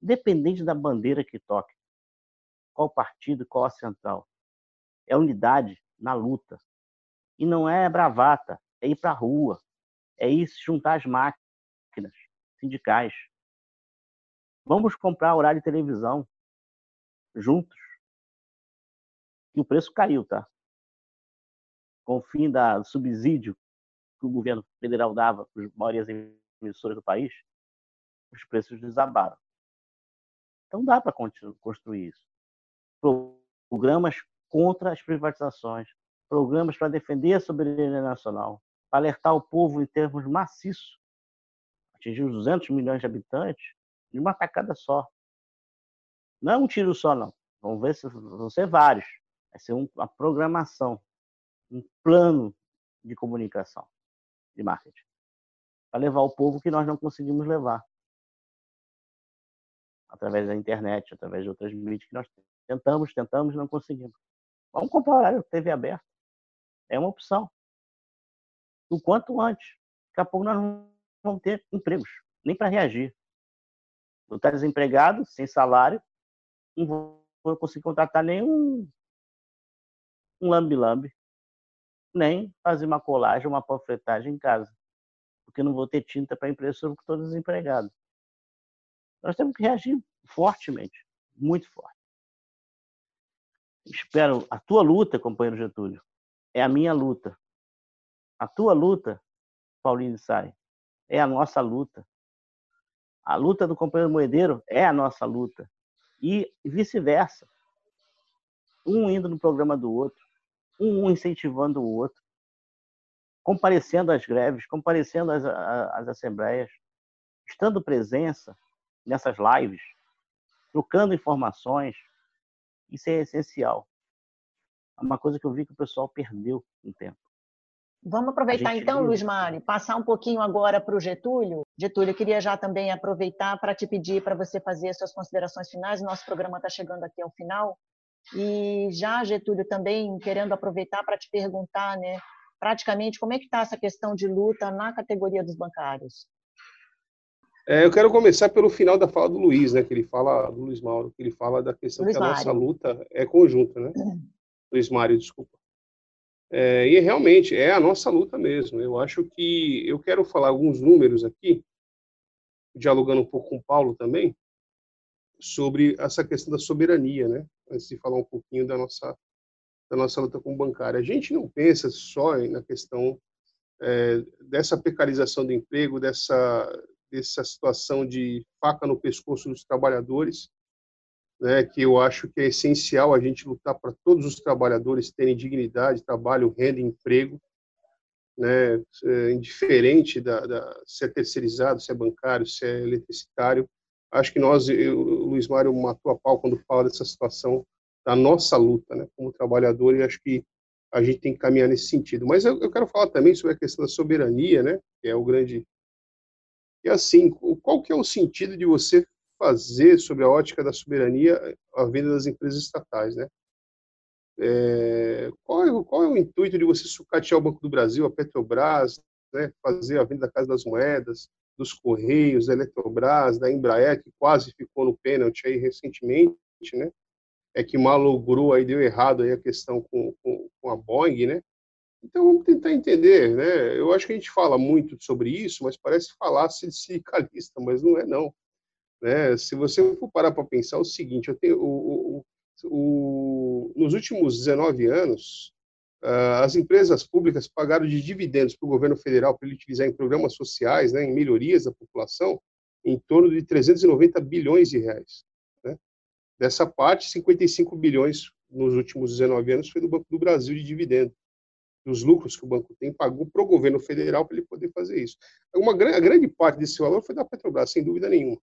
Independente da bandeira que toque, qual partido, qual a central. É unidade na luta. E não é bravata, é ir para a rua, é ir se juntar às máquinas sindicais. Vamos comprar horário de televisão juntos. E o preço caiu, tá? Com o fim da, do subsídio que o governo federal dava para as maiores emissoras do país, os preços desabaram. Então dá para construir isso. Programas contra as privatizações, programas para defender a soberania nacional, para alertar o povo em termos maciços, atingir os 200 milhões de habitantes, de uma tacada só. Não é um tiro só, não. Vamos ver se vão ser vários. Vai ser uma programação, um plano de comunicação, de marketing, para levar o povo que nós não conseguimos levar através da internet, através de outras mídias que nós tentamos, tentamos, não conseguimos. Vamos comprar horário TV aberto. É uma opção. O quanto antes. Daqui a pouco nós não vamos ter empregos, nem para reagir. Eu estar desempregado, sem salário, não vou conseguir contratar nenhum um lambi-lambi, nem fazer uma colagem, uma panfletagem em casa, porque não vou ter tinta para impressora porque estou desempregado. Nós temos que reagir fortemente, muito forte. Espero a tua luta, companheiro Getúlio, é a minha luta. A tua luta, Paulinho Sai, é a nossa luta. A luta do companheiro Moedeiro é a nossa luta. E vice-versa. Um indo no programa do outro, um incentivando o outro, comparecendo às greves, comparecendo às, às assembleias, estando presença nessas lives, trocando informações. Isso é essencial. É uma coisa que eu vi que o pessoal perdeu um tempo. Vamos aproveitar então. Luiz Mário, passar um pouquinho agora para o Getúlio. Getúlio, eu queria já também aproveitar para te pedir para você fazer suas considerações finais. Nosso programa está chegando aqui ao final. E já, Getúlio, também querendo aproveitar para te perguntar, né, praticamente, como é que está essa questão de luta na categoria dos bancários? É, eu quero começar pelo final da fala do Luiz, né, que ele fala, do Luiz Mauro, que ele fala da questão Luiz que a Mário. nossa luta é conjunta, né? Luiz Mário, desculpa. É, e realmente é a nossa luta mesmo. Eu acho que eu quero falar alguns números aqui, dialogando um pouco com o Paulo também, sobre essa questão da soberania, né? Antes de falar um pouquinho da nossa da nossa luta com o bancário. A gente não pensa só na questão é, dessa precarização do emprego, dessa dessa situação de faca no pescoço dos trabalhadores, né, que eu acho que é essencial a gente lutar para todos os trabalhadores terem dignidade, trabalho, renda, emprego, né, é, indiferente da, da, se é terceirizado, se é bancário, se é eletricitário. Acho que nós, eu, o Luiz Mário matou a pau quando fala dessa situação da nossa luta, né, como trabalhador, e acho que a gente tem que caminhar nesse sentido. Mas eu, eu quero falar também sobre a questão da soberania, né, que é o grande e assim, qual que é o sentido de você fazer sobre a ótica da soberania a venda das empresas estatais, né? É, qual, é, qual, é, o intuito de você sucatear o Banco do Brasil, a Petrobras, né, fazer a venda da Casa das Moedas, dos Correios, da Eletrobras, da Embraer, que quase ficou no pênalti aí recentemente, né? É que malogrou aí, deu errado aí a questão com, com, com a Boeing, né? Então vamos tentar entender, né? Eu acho que a gente fala muito sobre isso, mas parece falar sindicalista, mas não é não. Né? Se você for parar para pensar o seguinte, eu tenho, o, o, o, nos últimos 19 anos, as empresas públicas pagaram de dividendos para o governo federal para ele utilizar em programas sociais, né, em melhorias da população, em torno de 390 bilhões de reais. Né? Dessa parte, 55 bilhões nos últimos 19 anos foi do Banco do Brasil de dividendo dos lucros que o banco tem, pagou para o governo federal para ele poder fazer isso. Uma a grande parte desse valor foi da Petrobras, sem dúvida nenhuma.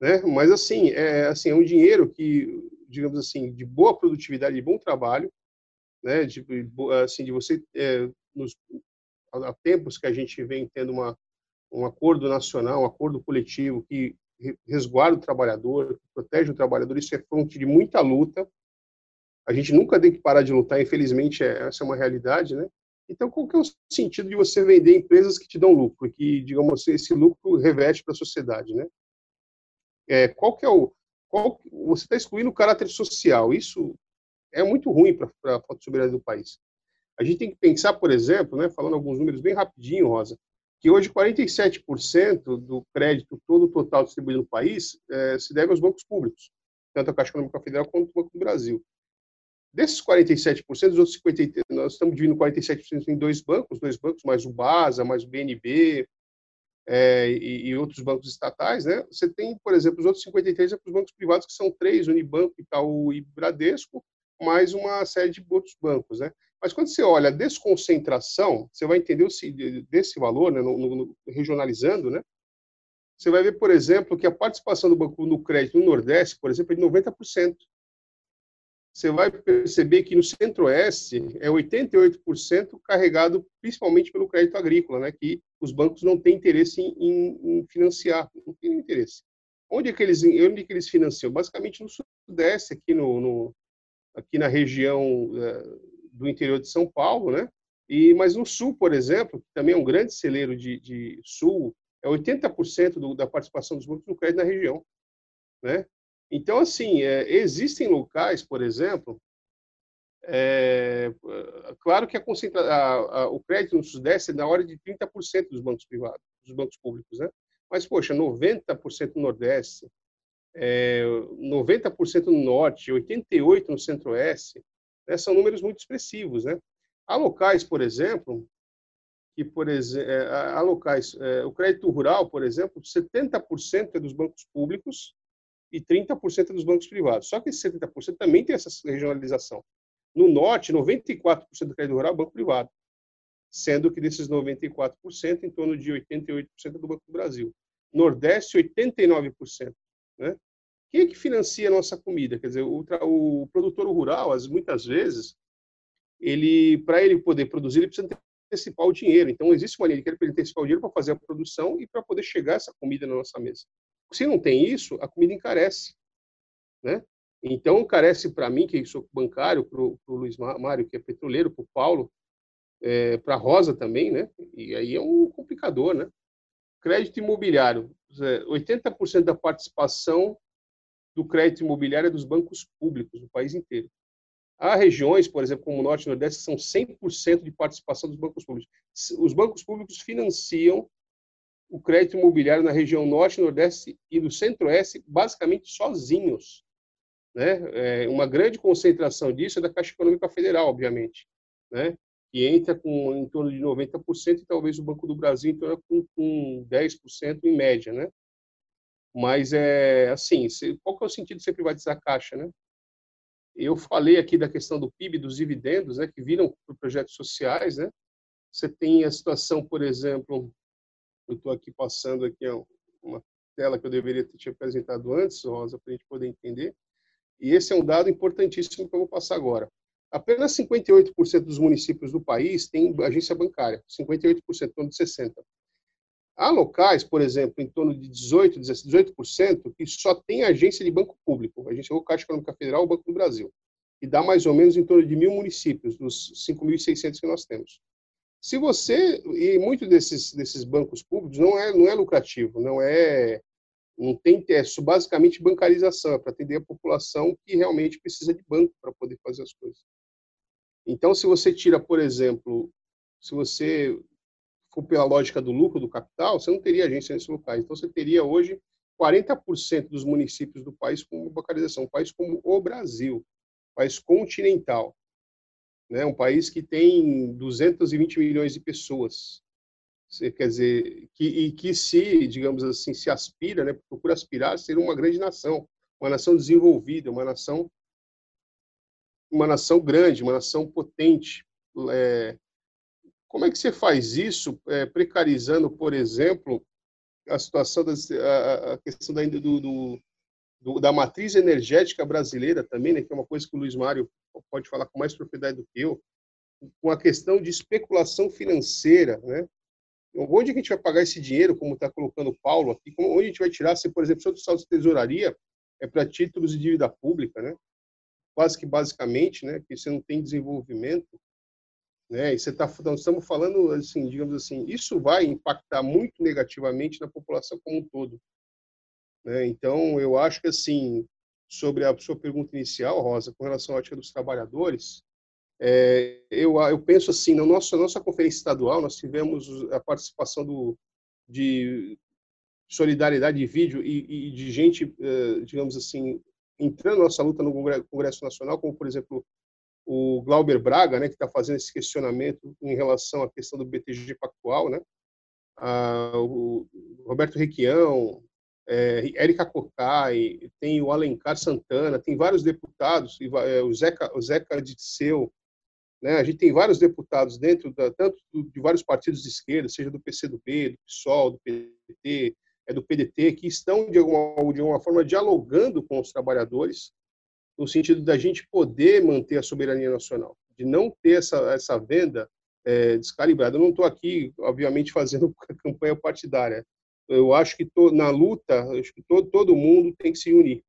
né? Mas assim, é assim, é um dinheiro que, digamos assim, de boa produtividade, de bom trabalho, né? De assim, de você é, nos há tempos que a gente vem tendo uma um acordo nacional, um acordo coletivo que resguarda o trabalhador, que protege o trabalhador, isso é fonte de muita luta. A gente nunca tem que parar de lutar, infelizmente, é, essa é uma realidade, né? Então, qual que é o sentido de você vender empresas que te dão lucro, que, digamos, esse lucro reveste para a sociedade, né? É, qual que é o... Qual, você está excluindo o caráter social. Isso é muito ruim para a soberania do país. A gente tem que pensar, por exemplo, né, falando alguns números bem rapidinho, Rosa, que hoje 47% do crédito todo total distribuído no país é, se deve aos bancos públicos, tanto a Caixa Econômica Federal quanto o Banco do Brasil. Desses 47%, os outros 53%, nós estamos dividindo 47% em dois bancos, dois bancos mais o BASA, mais o BNB é, e, e, outros bancos estatais, né? Você tem, por exemplo, os outros 53% é para os bancos privados, que são três, Unibanco, Itaú e Bradesco, mais uma série de outros bancos, né? Mas quando você olha a desconcentração, você vai entender o, desse valor, né, no, no, regionalizando, né? Você vai ver, por exemplo, que a participação do banco no crédito no Nordeste, por exemplo, é de 90%. Você vai perceber que no Centro-Oeste é 88% carregado principalmente pelo crédito agrícola, né, que os bancos não têm interesse em, em, em financiar, não têm interesse. Onde é que eles, onde é que eles financiam? Basicamente no Sudeste, aqui no, no aqui na região uh, do interior de São Paulo, né? E, mas no Sul, por exemplo, que também é um grande celeiro de, de Sul, é 80% do, da participação dos bancos no crédito na região, né? Então, assim, é, existem locais, por exemplo, é, claro que a a, a, o crédito no Sudeste é na hora de 30% dos bancos privados, dos bancos públicos, né? Mas, poxa, 90% no Nordeste, é, 90% no Norte, 88% no Centro-Oeste, né, são números muito expressivos. Né? Há locais, por exemplo, que por exemplo, é, há locais, é, o crédito rural, por exemplo, 70% é dos bancos públicos e 30% é dos bancos privados. Só que esse 70% também tem essa regionalização. No norte, 94% do crédito rural é banco privado, sendo que desses 94%, em torno de 88% é do Banco do Brasil. Nordeste, 89%. Né? Quem é que financia a nossa comida? Quer dizer, o, o produtor rural, as, muitas vezes, ele, para ele poder produzir, ele precisa antecipar o dinheiro. Então, existe uma linha de ele antecipar o dinheiro para fazer a produção e para poder chegar essa comida na nossa mesa. Se não tem isso, a comida encarece, né? Então, encarece para mim, que sou bancário, para o Luiz Mário, que é petroleiro, para o Paulo, é, para a Rosa também, né? E aí é um complicador, né? Crédito imobiliário, 80% da participação do crédito imobiliário é dos bancos públicos do país inteiro. Há regiões, por exemplo, como o Norte e o Nordeste, são 100% de participação dos bancos públicos. Os bancos públicos financiam o crédito imobiliário na região Norte, Nordeste e no Centro-Oeste, basicamente sozinhos. Né? É, uma grande concentração disso é da Caixa Econômica Federal, obviamente, né? que entra com em torno de 90% e talvez o Banco do Brasil entra com, com 10% em média. Né? Mas, é assim, qual que é o sentido de você privatizar a Caixa, né? Eu falei aqui da questão do PIB, dos dividendos, né, que viram para projetos sociais, né? Você tem a situação, por exemplo, eu estou aqui passando aqui uma tela que eu deveria ter te apresentado antes, Rosa, para a gente poder entender. E esse é um dado importantíssimo que eu vou passar agora. Apenas 58% dos municípios do país têm agência bancária, 58%, em torno de 60%. Há locais, por exemplo, em torno de 18%, 18%, que só tem agência de banco público, agência ou Caixa Econômica Federal ou Banco do Brasil, e dá mais ou menos em torno de mil municípios, dos 5.600 que nós temos. Se você, e muitos desses, desses bancos públicos não é, não é lucrativo, não é, não tem, é basicamente bancarização, é para atender a população que realmente precisa de banco para poder fazer as coisas. Então, se você tira, por exemplo, se você pela lógica do lucro do capital, você não teria agência nesses locais. Então, você teria hoje 40% dos municípios do país com bancarização. Um país como o Brasil, um país continental, né? um país que tem 220 milhões de pessoas. Quer dizer, que, e que se, digamos assim, se aspira, né, procura aspirar a ser uma grande nação, uma nação desenvolvida, uma nação uma nação grande, uma nação potente, é, como é que você faz isso, é, precarizando, por exemplo, a situação das, a, a questão da, do, do, do, da matriz energética brasileira também, né, que é uma coisa que o Luiz Mário pode falar com mais propriedade do que eu, com a questão de especulação financeira, né? Onde a gente vai pagar esse dinheiro, como está colocando o Paulo aqui? Onde a gente vai tirar, se, por exemplo, se o saldo de tesouraria é para títulos de dívida pública, né? Quase que basicamente, né? Que você não tem desenvolvimento, né? E você tá, nós estamos falando, assim, digamos assim, isso vai impactar muito negativamente na população como um todo. Né? Então, eu acho que, assim, sobre a sua pergunta inicial, Rosa, com relação à ótica dos trabalhadores, é, eu, eu penso assim, na nossa, nossa conferência estadual, nós tivemos a participação do, de solidariedade de vídeo e, e de gente, eh, digamos assim, entrando na nossa luta no Congresso Nacional, como, por exemplo, o Glauber Braga, né, que está fazendo esse questionamento em relação à questão do BTG Pactual, né? Ah, o Roberto Requião, é, Érica Cocai, tem o Alencar Santana, tem vários deputados, é, o Zeca, o Zeca Ditseu, né? A gente tem vários deputados dentro da, tanto de vários partidos de esquerda, seja do PCdoB, do PSOL, do PT, é do PDT, que estão de alguma, de alguma forma dialogando com os trabalhadores, no sentido da gente poder manter a soberania nacional, de não ter essa, essa venda é, descalibrada. Eu não estou aqui, obviamente, fazendo campanha partidária. Eu acho que tô, na luta, acho que todo, todo mundo tem que se unir,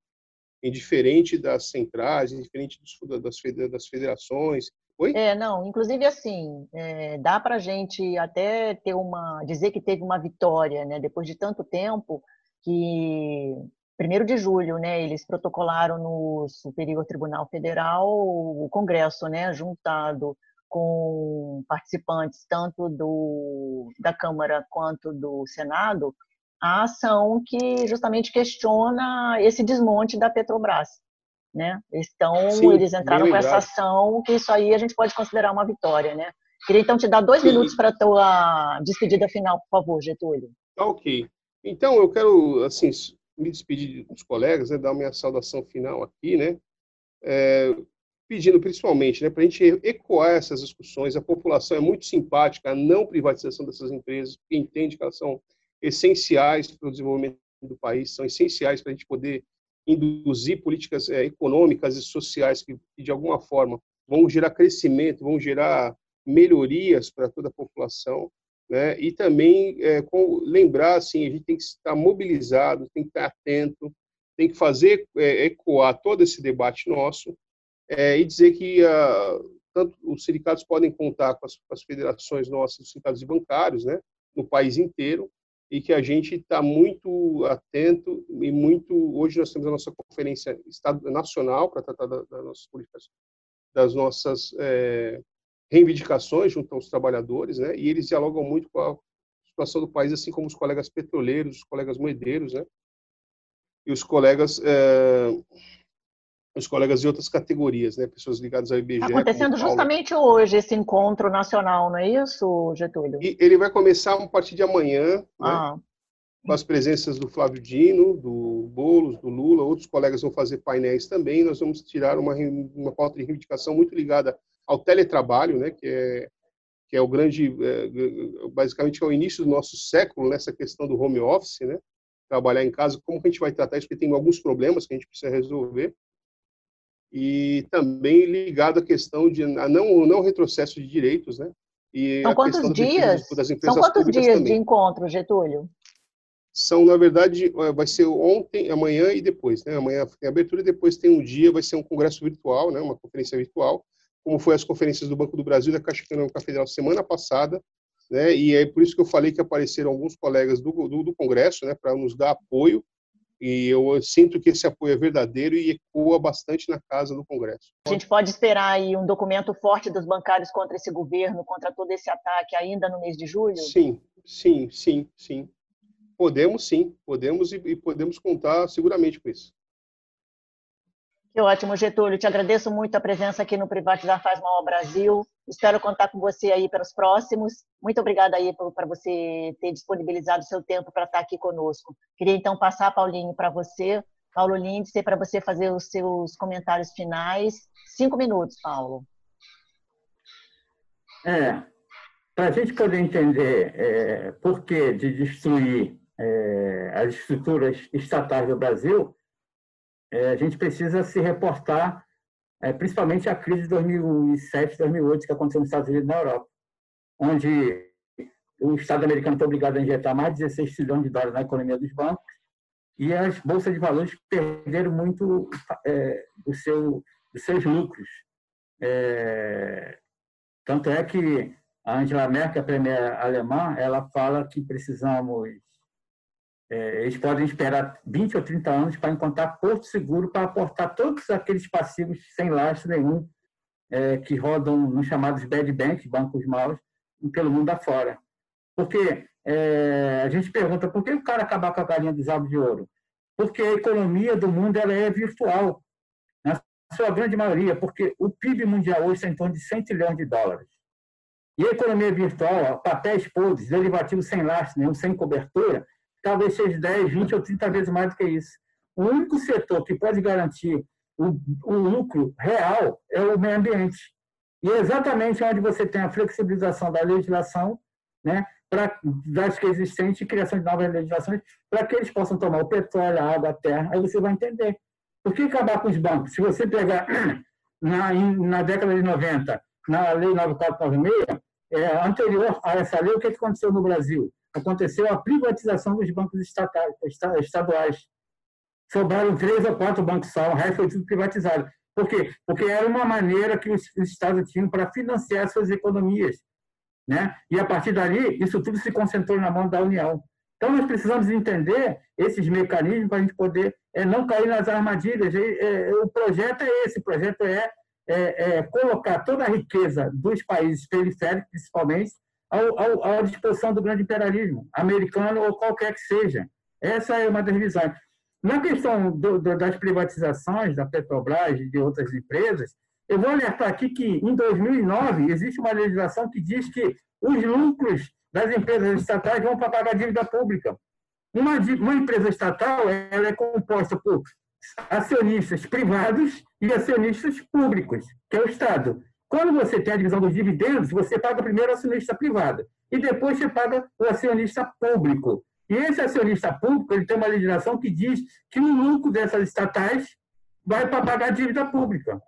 indiferente das centrais, indiferente dos, das, das federações, Oi? É, não, inclusive assim, é, dá para a gente até ter uma, dizer que teve uma vitória, né, depois de tanto tempo, que primeiro de julho, né, eles protocolaram no Superior Tribunal Federal o Congresso, né, juntado com participantes tanto do, da Câmara quanto do Senado, a ação que justamente questiona esse desmonte da Petrobras. Né? Então, Sim, eles entraram com essa ação, que isso aí a gente pode considerar uma vitória. Né? Queria então te dar dois Sim. minutos para a tua despedida final, por favor, Getúlio. Tá ok. Então, eu quero assim me despedir dos colegas, né, dar minha saudação final aqui, né, é, pedindo principalmente né, para a gente ecoar essas discussões. A população é muito simpática à não privatização dessas empresas, porque entende que elas são essenciais para o desenvolvimento do país, são essenciais para a gente poder induzir políticas é, econômicas e sociais que, que, de alguma forma, vão gerar crescimento, vão gerar melhorias para toda a população, né? E também é, com, lembrar, assim, a gente tem que estar mobilizado, tem que estar atento, tem que fazer é, ecoar todo esse debate nosso é, e dizer que a, ah, tanto os sindicatos podem contar com as, com as federações nossas, os sindicatos bancários, né? No país inteiro, e que a gente está muito atento e muito hoje nós temos a nossa conferência estado nacional para tratar das nossas políticas das nossas é, reivindicações junto aos trabalhadores né e eles dialogam muito com a situação do país assim como os colegas petroleiros os colegas moedeiros né e os colegas é, os colegas de outras categorias, né? Pessoas ligadas ao IBGE. Acontecendo justamente hoje esse encontro nacional, não é isso, Getúlio? E ele vai começar a partir de amanhã, né? ah. né? com as presenças do Flávio Dino, do Boulos, do Lula, outros colegas vão fazer painéis também. Nós vamos tirar uma, uma pauta de reivindicação muito ligada ao teletrabalho, né? Que é que é o grande, é, basicamente é o início do nosso século nessa questão do home office, né? Trabalhar em casa, como que a gente vai tratar isso? Porque tem alguns problemas que a gente precisa resolver e também ligado à questão de não não retrocesso de direitos, né? E São quantos dias? São quantos dias também. de encontro, Getúlio? São na verdade vai ser ontem, amanhã e depois, né? Amanhã tem abertura e depois tem um dia vai ser um congresso virtual, né? Uma conferência virtual, como foi as conferências do Banco do Brasil e da Caixa Econômica Federal semana passada, né? E é por isso que eu falei que apareceram alguns colegas do, do, do Congresso, né? Para nos dar apoio e eu sinto que esse apoio é verdadeiro e ecoa bastante na casa do Congresso. A gente pode esperar aí um documento forte dos bancários contra esse governo, contra todo esse ataque ainda no mês de julho? Sim, sim, sim, sim. Podemos sim, podemos e, e podemos contar seguramente com isso. Que ótimo, Getúlio. Te agradeço muito a presença aqui no Privatizar Faz Mal ao Brasil. Espero contar com você aí para os próximos. Muito obrigada aí para você ter disponibilizado seu tempo para estar aqui conosco. Queria então passar, Paulinho, para você, Paulo Lindsay, para você fazer os seus comentários finais. Cinco minutos, Paulo. É, para a gente poder entender é, por que de destruir é, as estruturas estatais do Brasil, é, a gente precisa se reportar é, principalmente a crise de 2007, 2008, que aconteceu nos Estados Unidos e na Europa, onde o Estado americano foi obrigado a injetar mais de 16 trilhões de dólares na economia dos bancos e as bolsas de valores perderam muito é, seu, dos seus lucros. É, tanto é que a Angela Merkel, a premier alemã, ela fala que precisamos é, eles podem esperar 20 ou 30 anos para encontrar porto seguro para aportar todos aqueles passivos sem lastro nenhum é, que rodam nos chamados bad banks, bancos maus, pelo mundo afora. Porque é, a gente pergunta por que o cara acabar com a galinha dos ovos de ouro? Porque a economia do mundo ela é virtual, na sua grande maioria, porque o PIB mundial hoje está em torno de 100 trilhões de dólares. E a economia virtual, papéis podres, derivativos sem lastro nenhum, sem cobertura, talvez seja 10, 20 ou 30 vezes mais do que isso. O único setor que pode garantir o, o lucro real é o meio ambiente. E é exatamente onde você tem a flexibilização da legislação, né, para das que existentes e criação de novas legislações, para que eles possam tomar o petróleo, a água, a terra. Aí você vai entender. Por que acabar com os bancos? Se você pegar na, na década de 90, na Lei 9496, é, anterior a essa lei, o que aconteceu no Brasil? Aconteceu a privatização dos bancos estatais, estaduais. Sobraram três ou quatro bancos só, o resto foi tudo privatizado. Por quê? Porque era uma maneira que os estados tinham para financiar suas economias. Né? E, a partir dali, isso tudo se concentrou na mão da União. Então, nós precisamos entender esses mecanismos para a gente poder é, não cair nas armadilhas. É, o projeto é esse, o projeto é, é, é colocar toda a riqueza dos países periféricos, principalmente, ao, ao, à disposição do grande imperialismo, americano ou qualquer que seja. Essa é uma das visões. Na questão do, do, das privatizações da Petrobras e de outras empresas, eu vou alertar aqui que, em 2009, existe uma legislação que diz que os lucros das empresas estatais vão para pagar dívida pública. Uma, uma empresa estatal ela é composta por acionistas privados e acionistas públicos, que é o Estado. Quando você tem a divisão dos dividendos, você paga primeiro o acionista privado e depois você paga o acionista público. E esse acionista público ele tem uma legislação que diz que o lucro dessas estatais vai para pagar a dívida pública,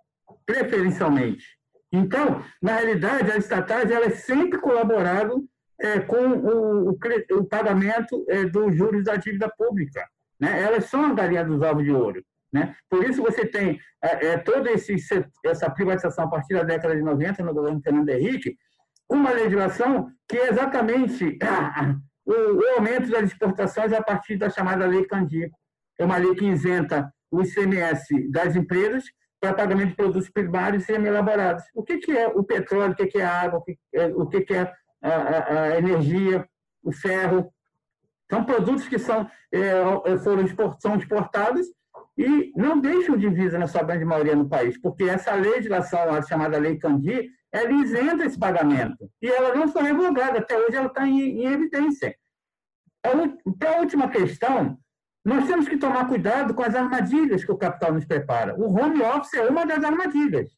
preferencialmente. Então, na realidade, as estatais elas sempre colaboraram é, com o, o, o pagamento é, dos juros da dívida pública. Né? Elas são a galinha dos ovos de ouro. Né? Por isso você tem é, é, toda esse, essa privatização a partir da década de 90 no governo Fernando Henrique, uma legislação que é exatamente o, o, aumento das exportações a partir da chamada Lei Candir. É uma lei que isenta o ICMS das empresas para pagamento de produtos primários semi-elaborados. O que, que é o petróleo, o que, que é a água, o que, é, o que, que é a, a, energia, o ferro. São produtos que são, é, foram export, são exportados e não deixam divisa na sua grande maioria no país, porque essa legislação, a chamada Lei Candir, ela isenta esse pagamento. E ela não foi revogada, até hoje ela está em, em evidência. Para a última questão, nós temos que tomar cuidado com as armadilhas que o capital nos prepara. O home office é uma das armadilhas,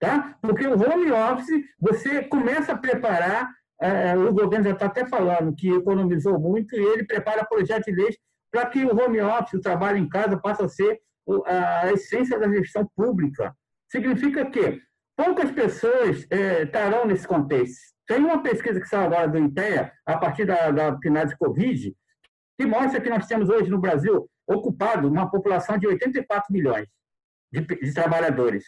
tá? Porque o home office, você começa a preparar, é, o governo já está até falando que economizou muito, e ele prepara projetos de leis para que o home office, o trabalho em casa, passe a ser a essência da gestão pública. Significa que poucas pessoas é, estarão nesse contexto. Tem uma pesquisa que saiu agora do IPEA, a partir da, da de Covid, que mostra que nós temos hoje no Brasil ocupado uma população de 84 milhões de, de trabalhadores.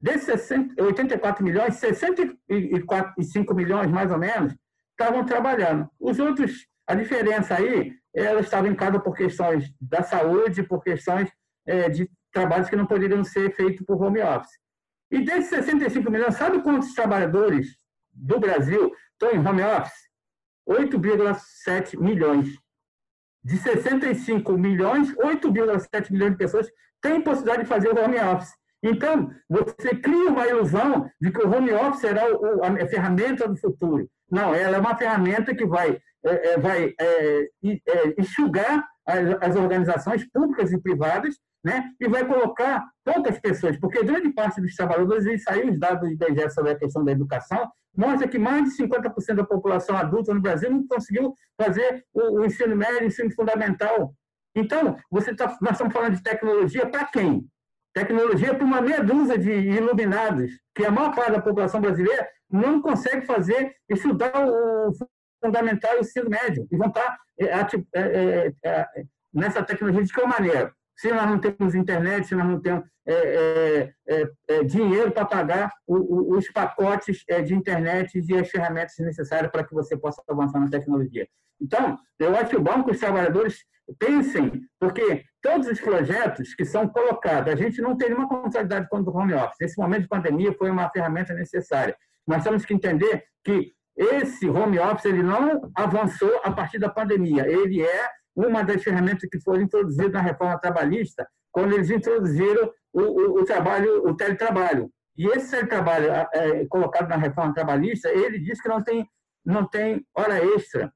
Desses 84 milhões, 65 milhões, mais ou menos, estavam trabalhando. Os outros, a diferença aí ela estava em casa por questões da saúde, por questões é, de trabalhos que não poderiam ser feitos por home office. E desses 65 milhões, sabe quantos trabalhadores do Brasil estão em home office? 8,7 milhões. De 65 milhões, 8,7 milhões de pessoas têm possibilidade de fazer o home office. Então, você cria uma ilusão de que o home office será a ferramenta do futuro. Não, ela é uma ferramenta que vai é, é, vai é, enxugar as, as, organizações públicas e privadas né, e vai colocar poucas pessoas, porque grande parte dos trabalhadores, e saiu os dados do IBGE sobre a questão da educação, mostra que mais de 50% da população adulta no Brasil não conseguiu fazer o, o ensino médio, o ensino fundamental. Então, você tá, nós estamos falando de tecnologia para quem? Tecnologia para uma meia dúzia de iluminados, que a maior parte da população brasileira não consegue fazer, estudar o fundamental e o ensino médio, e vão estar é, é, é, nessa tecnologia de que maneira? Se nós não temos internet, se nós não temos é, é, é, dinheiro para pagar o, o, os pacotes de internet e as ferramentas necessárias para que você possa avançar na tecnologia. Então, eu acho que o banco os trabalhadores pensem, porque todos os projetos que são colocados, a gente não tem nenhuma contrariedade contra o home office. Nesse momento de pandemia foi uma ferramenta necessária. Mas temos que entender que esse home office ele não avançou a partir da pandemia. Ele é uma das ferramentas que foram introduzidas na reforma trabalhista, quando eles introduziram o, o, o trabalho, o teletrabalho. E esse teletrabalho é, colocado na reforma trabalhista, ele diz que não tem, não tem hora extra.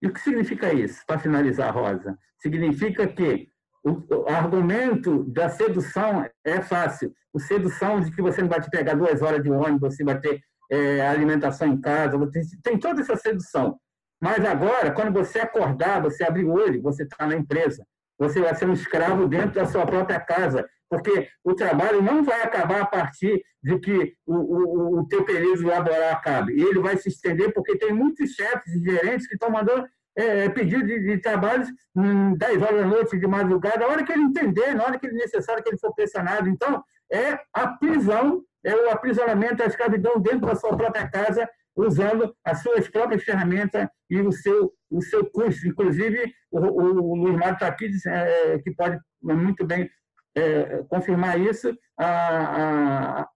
E o que significa isso, para finalizar, Rosa? Significa que o argumento da sedução é fácil. O sedução de que você não vai te pegar duas horas de ônibus, você vai ter é, alimentação em casa, tem, toda essa sedução. Mas agora, quando você acordar, você abrir o olho, você está na empresa. Você vai ser um escravo dentro da sua própria casa, porque o trabalho não vai acabar a partir de que o, o, o teu período laboral acabe. Ele vai se estender porque tem muitos chefes e gerentes que estão mandando é, pedido de, de trabalhos em 10 horas da noite, de madrugada, a hora que ele entender, na hora que ele necessário que ele for pressionado. Então, é a prisão, é o aprisionamento, a escravidão dentro da sua própria casa, usando as suas próprias ferramentas e o seu, o seu custo. Inclusive, o, o, o Luiz Mário está aqui, é, que pode muito bem é, confirmar isso, a, a,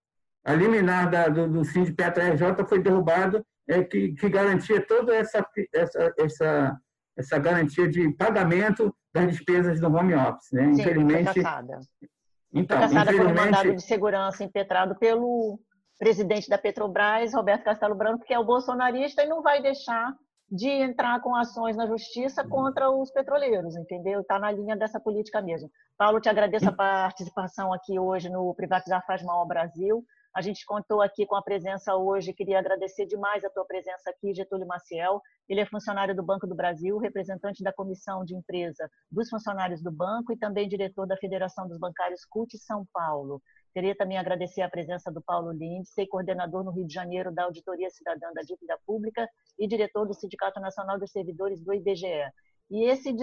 a liminar da, do, do de Petra RJ foi derrubado, é, que, que garantia toda essa, essa, essa, essa garantia de pagamento das despesas do home office. Né? Sim, Infelizmente. Então, foi caçada infelizmente... por um mandado de segurança impetrado pelo presidente da Petrobras, Roberto Castelo Branco, que é o bolsonarista e não vai deixar de entrar com ações na justiça uhum. contra os petroleiros, entendeu? Está na linha dessa política mesmo. Paulo, te agradeço a participação aqui hoje no Privatizar Faz Mal ao Brasil. A gente contou aqui com a presença hoje, queria agradecer demais a tua presença aqui, Getúlio Maciel. Ele é funcionário do Banco do Brasil, representante da Comissão de Empresa dos Funcionários do Banco e também diretor da Federação dos Bancários CUT São Paulo. Queria também agradecer a presença do Paulo Lindsay, coordenador no Rio de Janeiro da Auditoria Cidadã da Dívida Pública e diretor do Sindicato Nacional dos Servidores do IBGE. E esse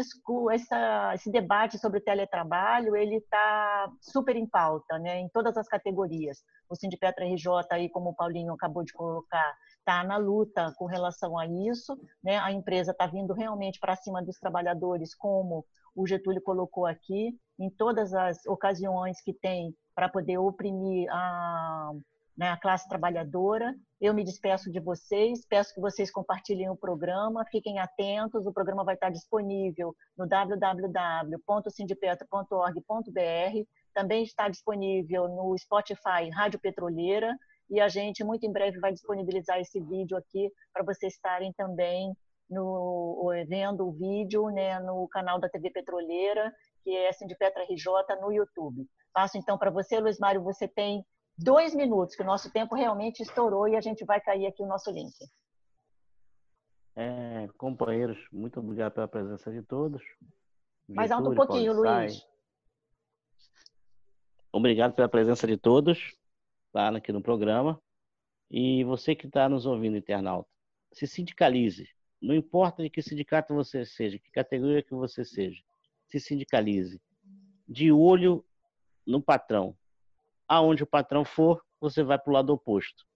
essa, esse debate sobre o teletrabalho, ele está super em pauta, né, em todas as categorias. O Sindicato RJ, aí, como o Paulinho acabou de colocar, está na luta com relação a isso. Né? A empresa está vindo realmente para cima dos trabalhadores, como o Getúlio colocou aqui, em todas as ocasiões que tem para poder oprimir a, né, a classe trabalhadora. Eu me despeço de vocês, peço que vocês compartilhem o programa, fiquem atentos, o programa vai estar disponível no www.sindipetro.org.br, também está disponível no Spotify Rádio Petroleira, e a gente muito em breve vai disponibilizar esse vídeo aqui para vocês estarem também no, vendo o vídeo né, no canal da TV Petroleira, que é Sindipetra RJ, no YouTube. Passo então para você, Luiz Mário, você tem dois minutos, que o nosso tempo realmente estourou e a gente vai cair aqui o nosso link. É, companheiros, muito obrigado pela presença de todos. Mais alto um pouquinho, Luiz. Obrigado pela presença de todos tá, aqui no programa. E você que está nos ouvindo, internauta, se sindicalize. Não importa de que sindicato você seja, que categoria que você seja, se sindicalize. De olho no patrão. Aonde o patrão for, você vai para o lado oposto.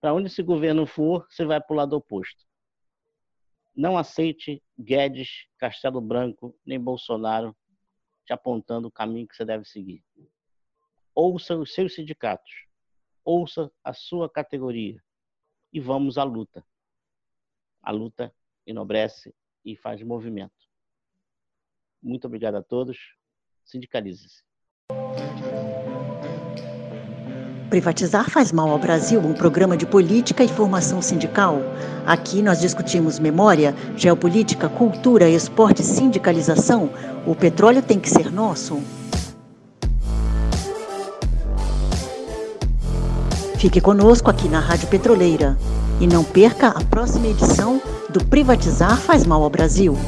Para onde esse governo for, você vai para o lado oposto. Não aceite Guedes, Castelo Branco, nem Bolsonaro te apontando o caminho que você deve seguir. Ouça os seus sindicatos. Ouça a sua categoria. E vamos à luta. A luta enobrece e faz movimento. Muito obrigado a todos. Sindicalize-se. Privatizar faz mal ao Brasil, um programa de política e formação sindical. Aqui nós discutimos memória, geopolítica, cultura, esporte, sindicalização. O petróleo tem que ser nosso. Fique conosco aqui na Rádio Petroleira. E não perca a próxima edição do Privatizar Faz Mal ao Brasil.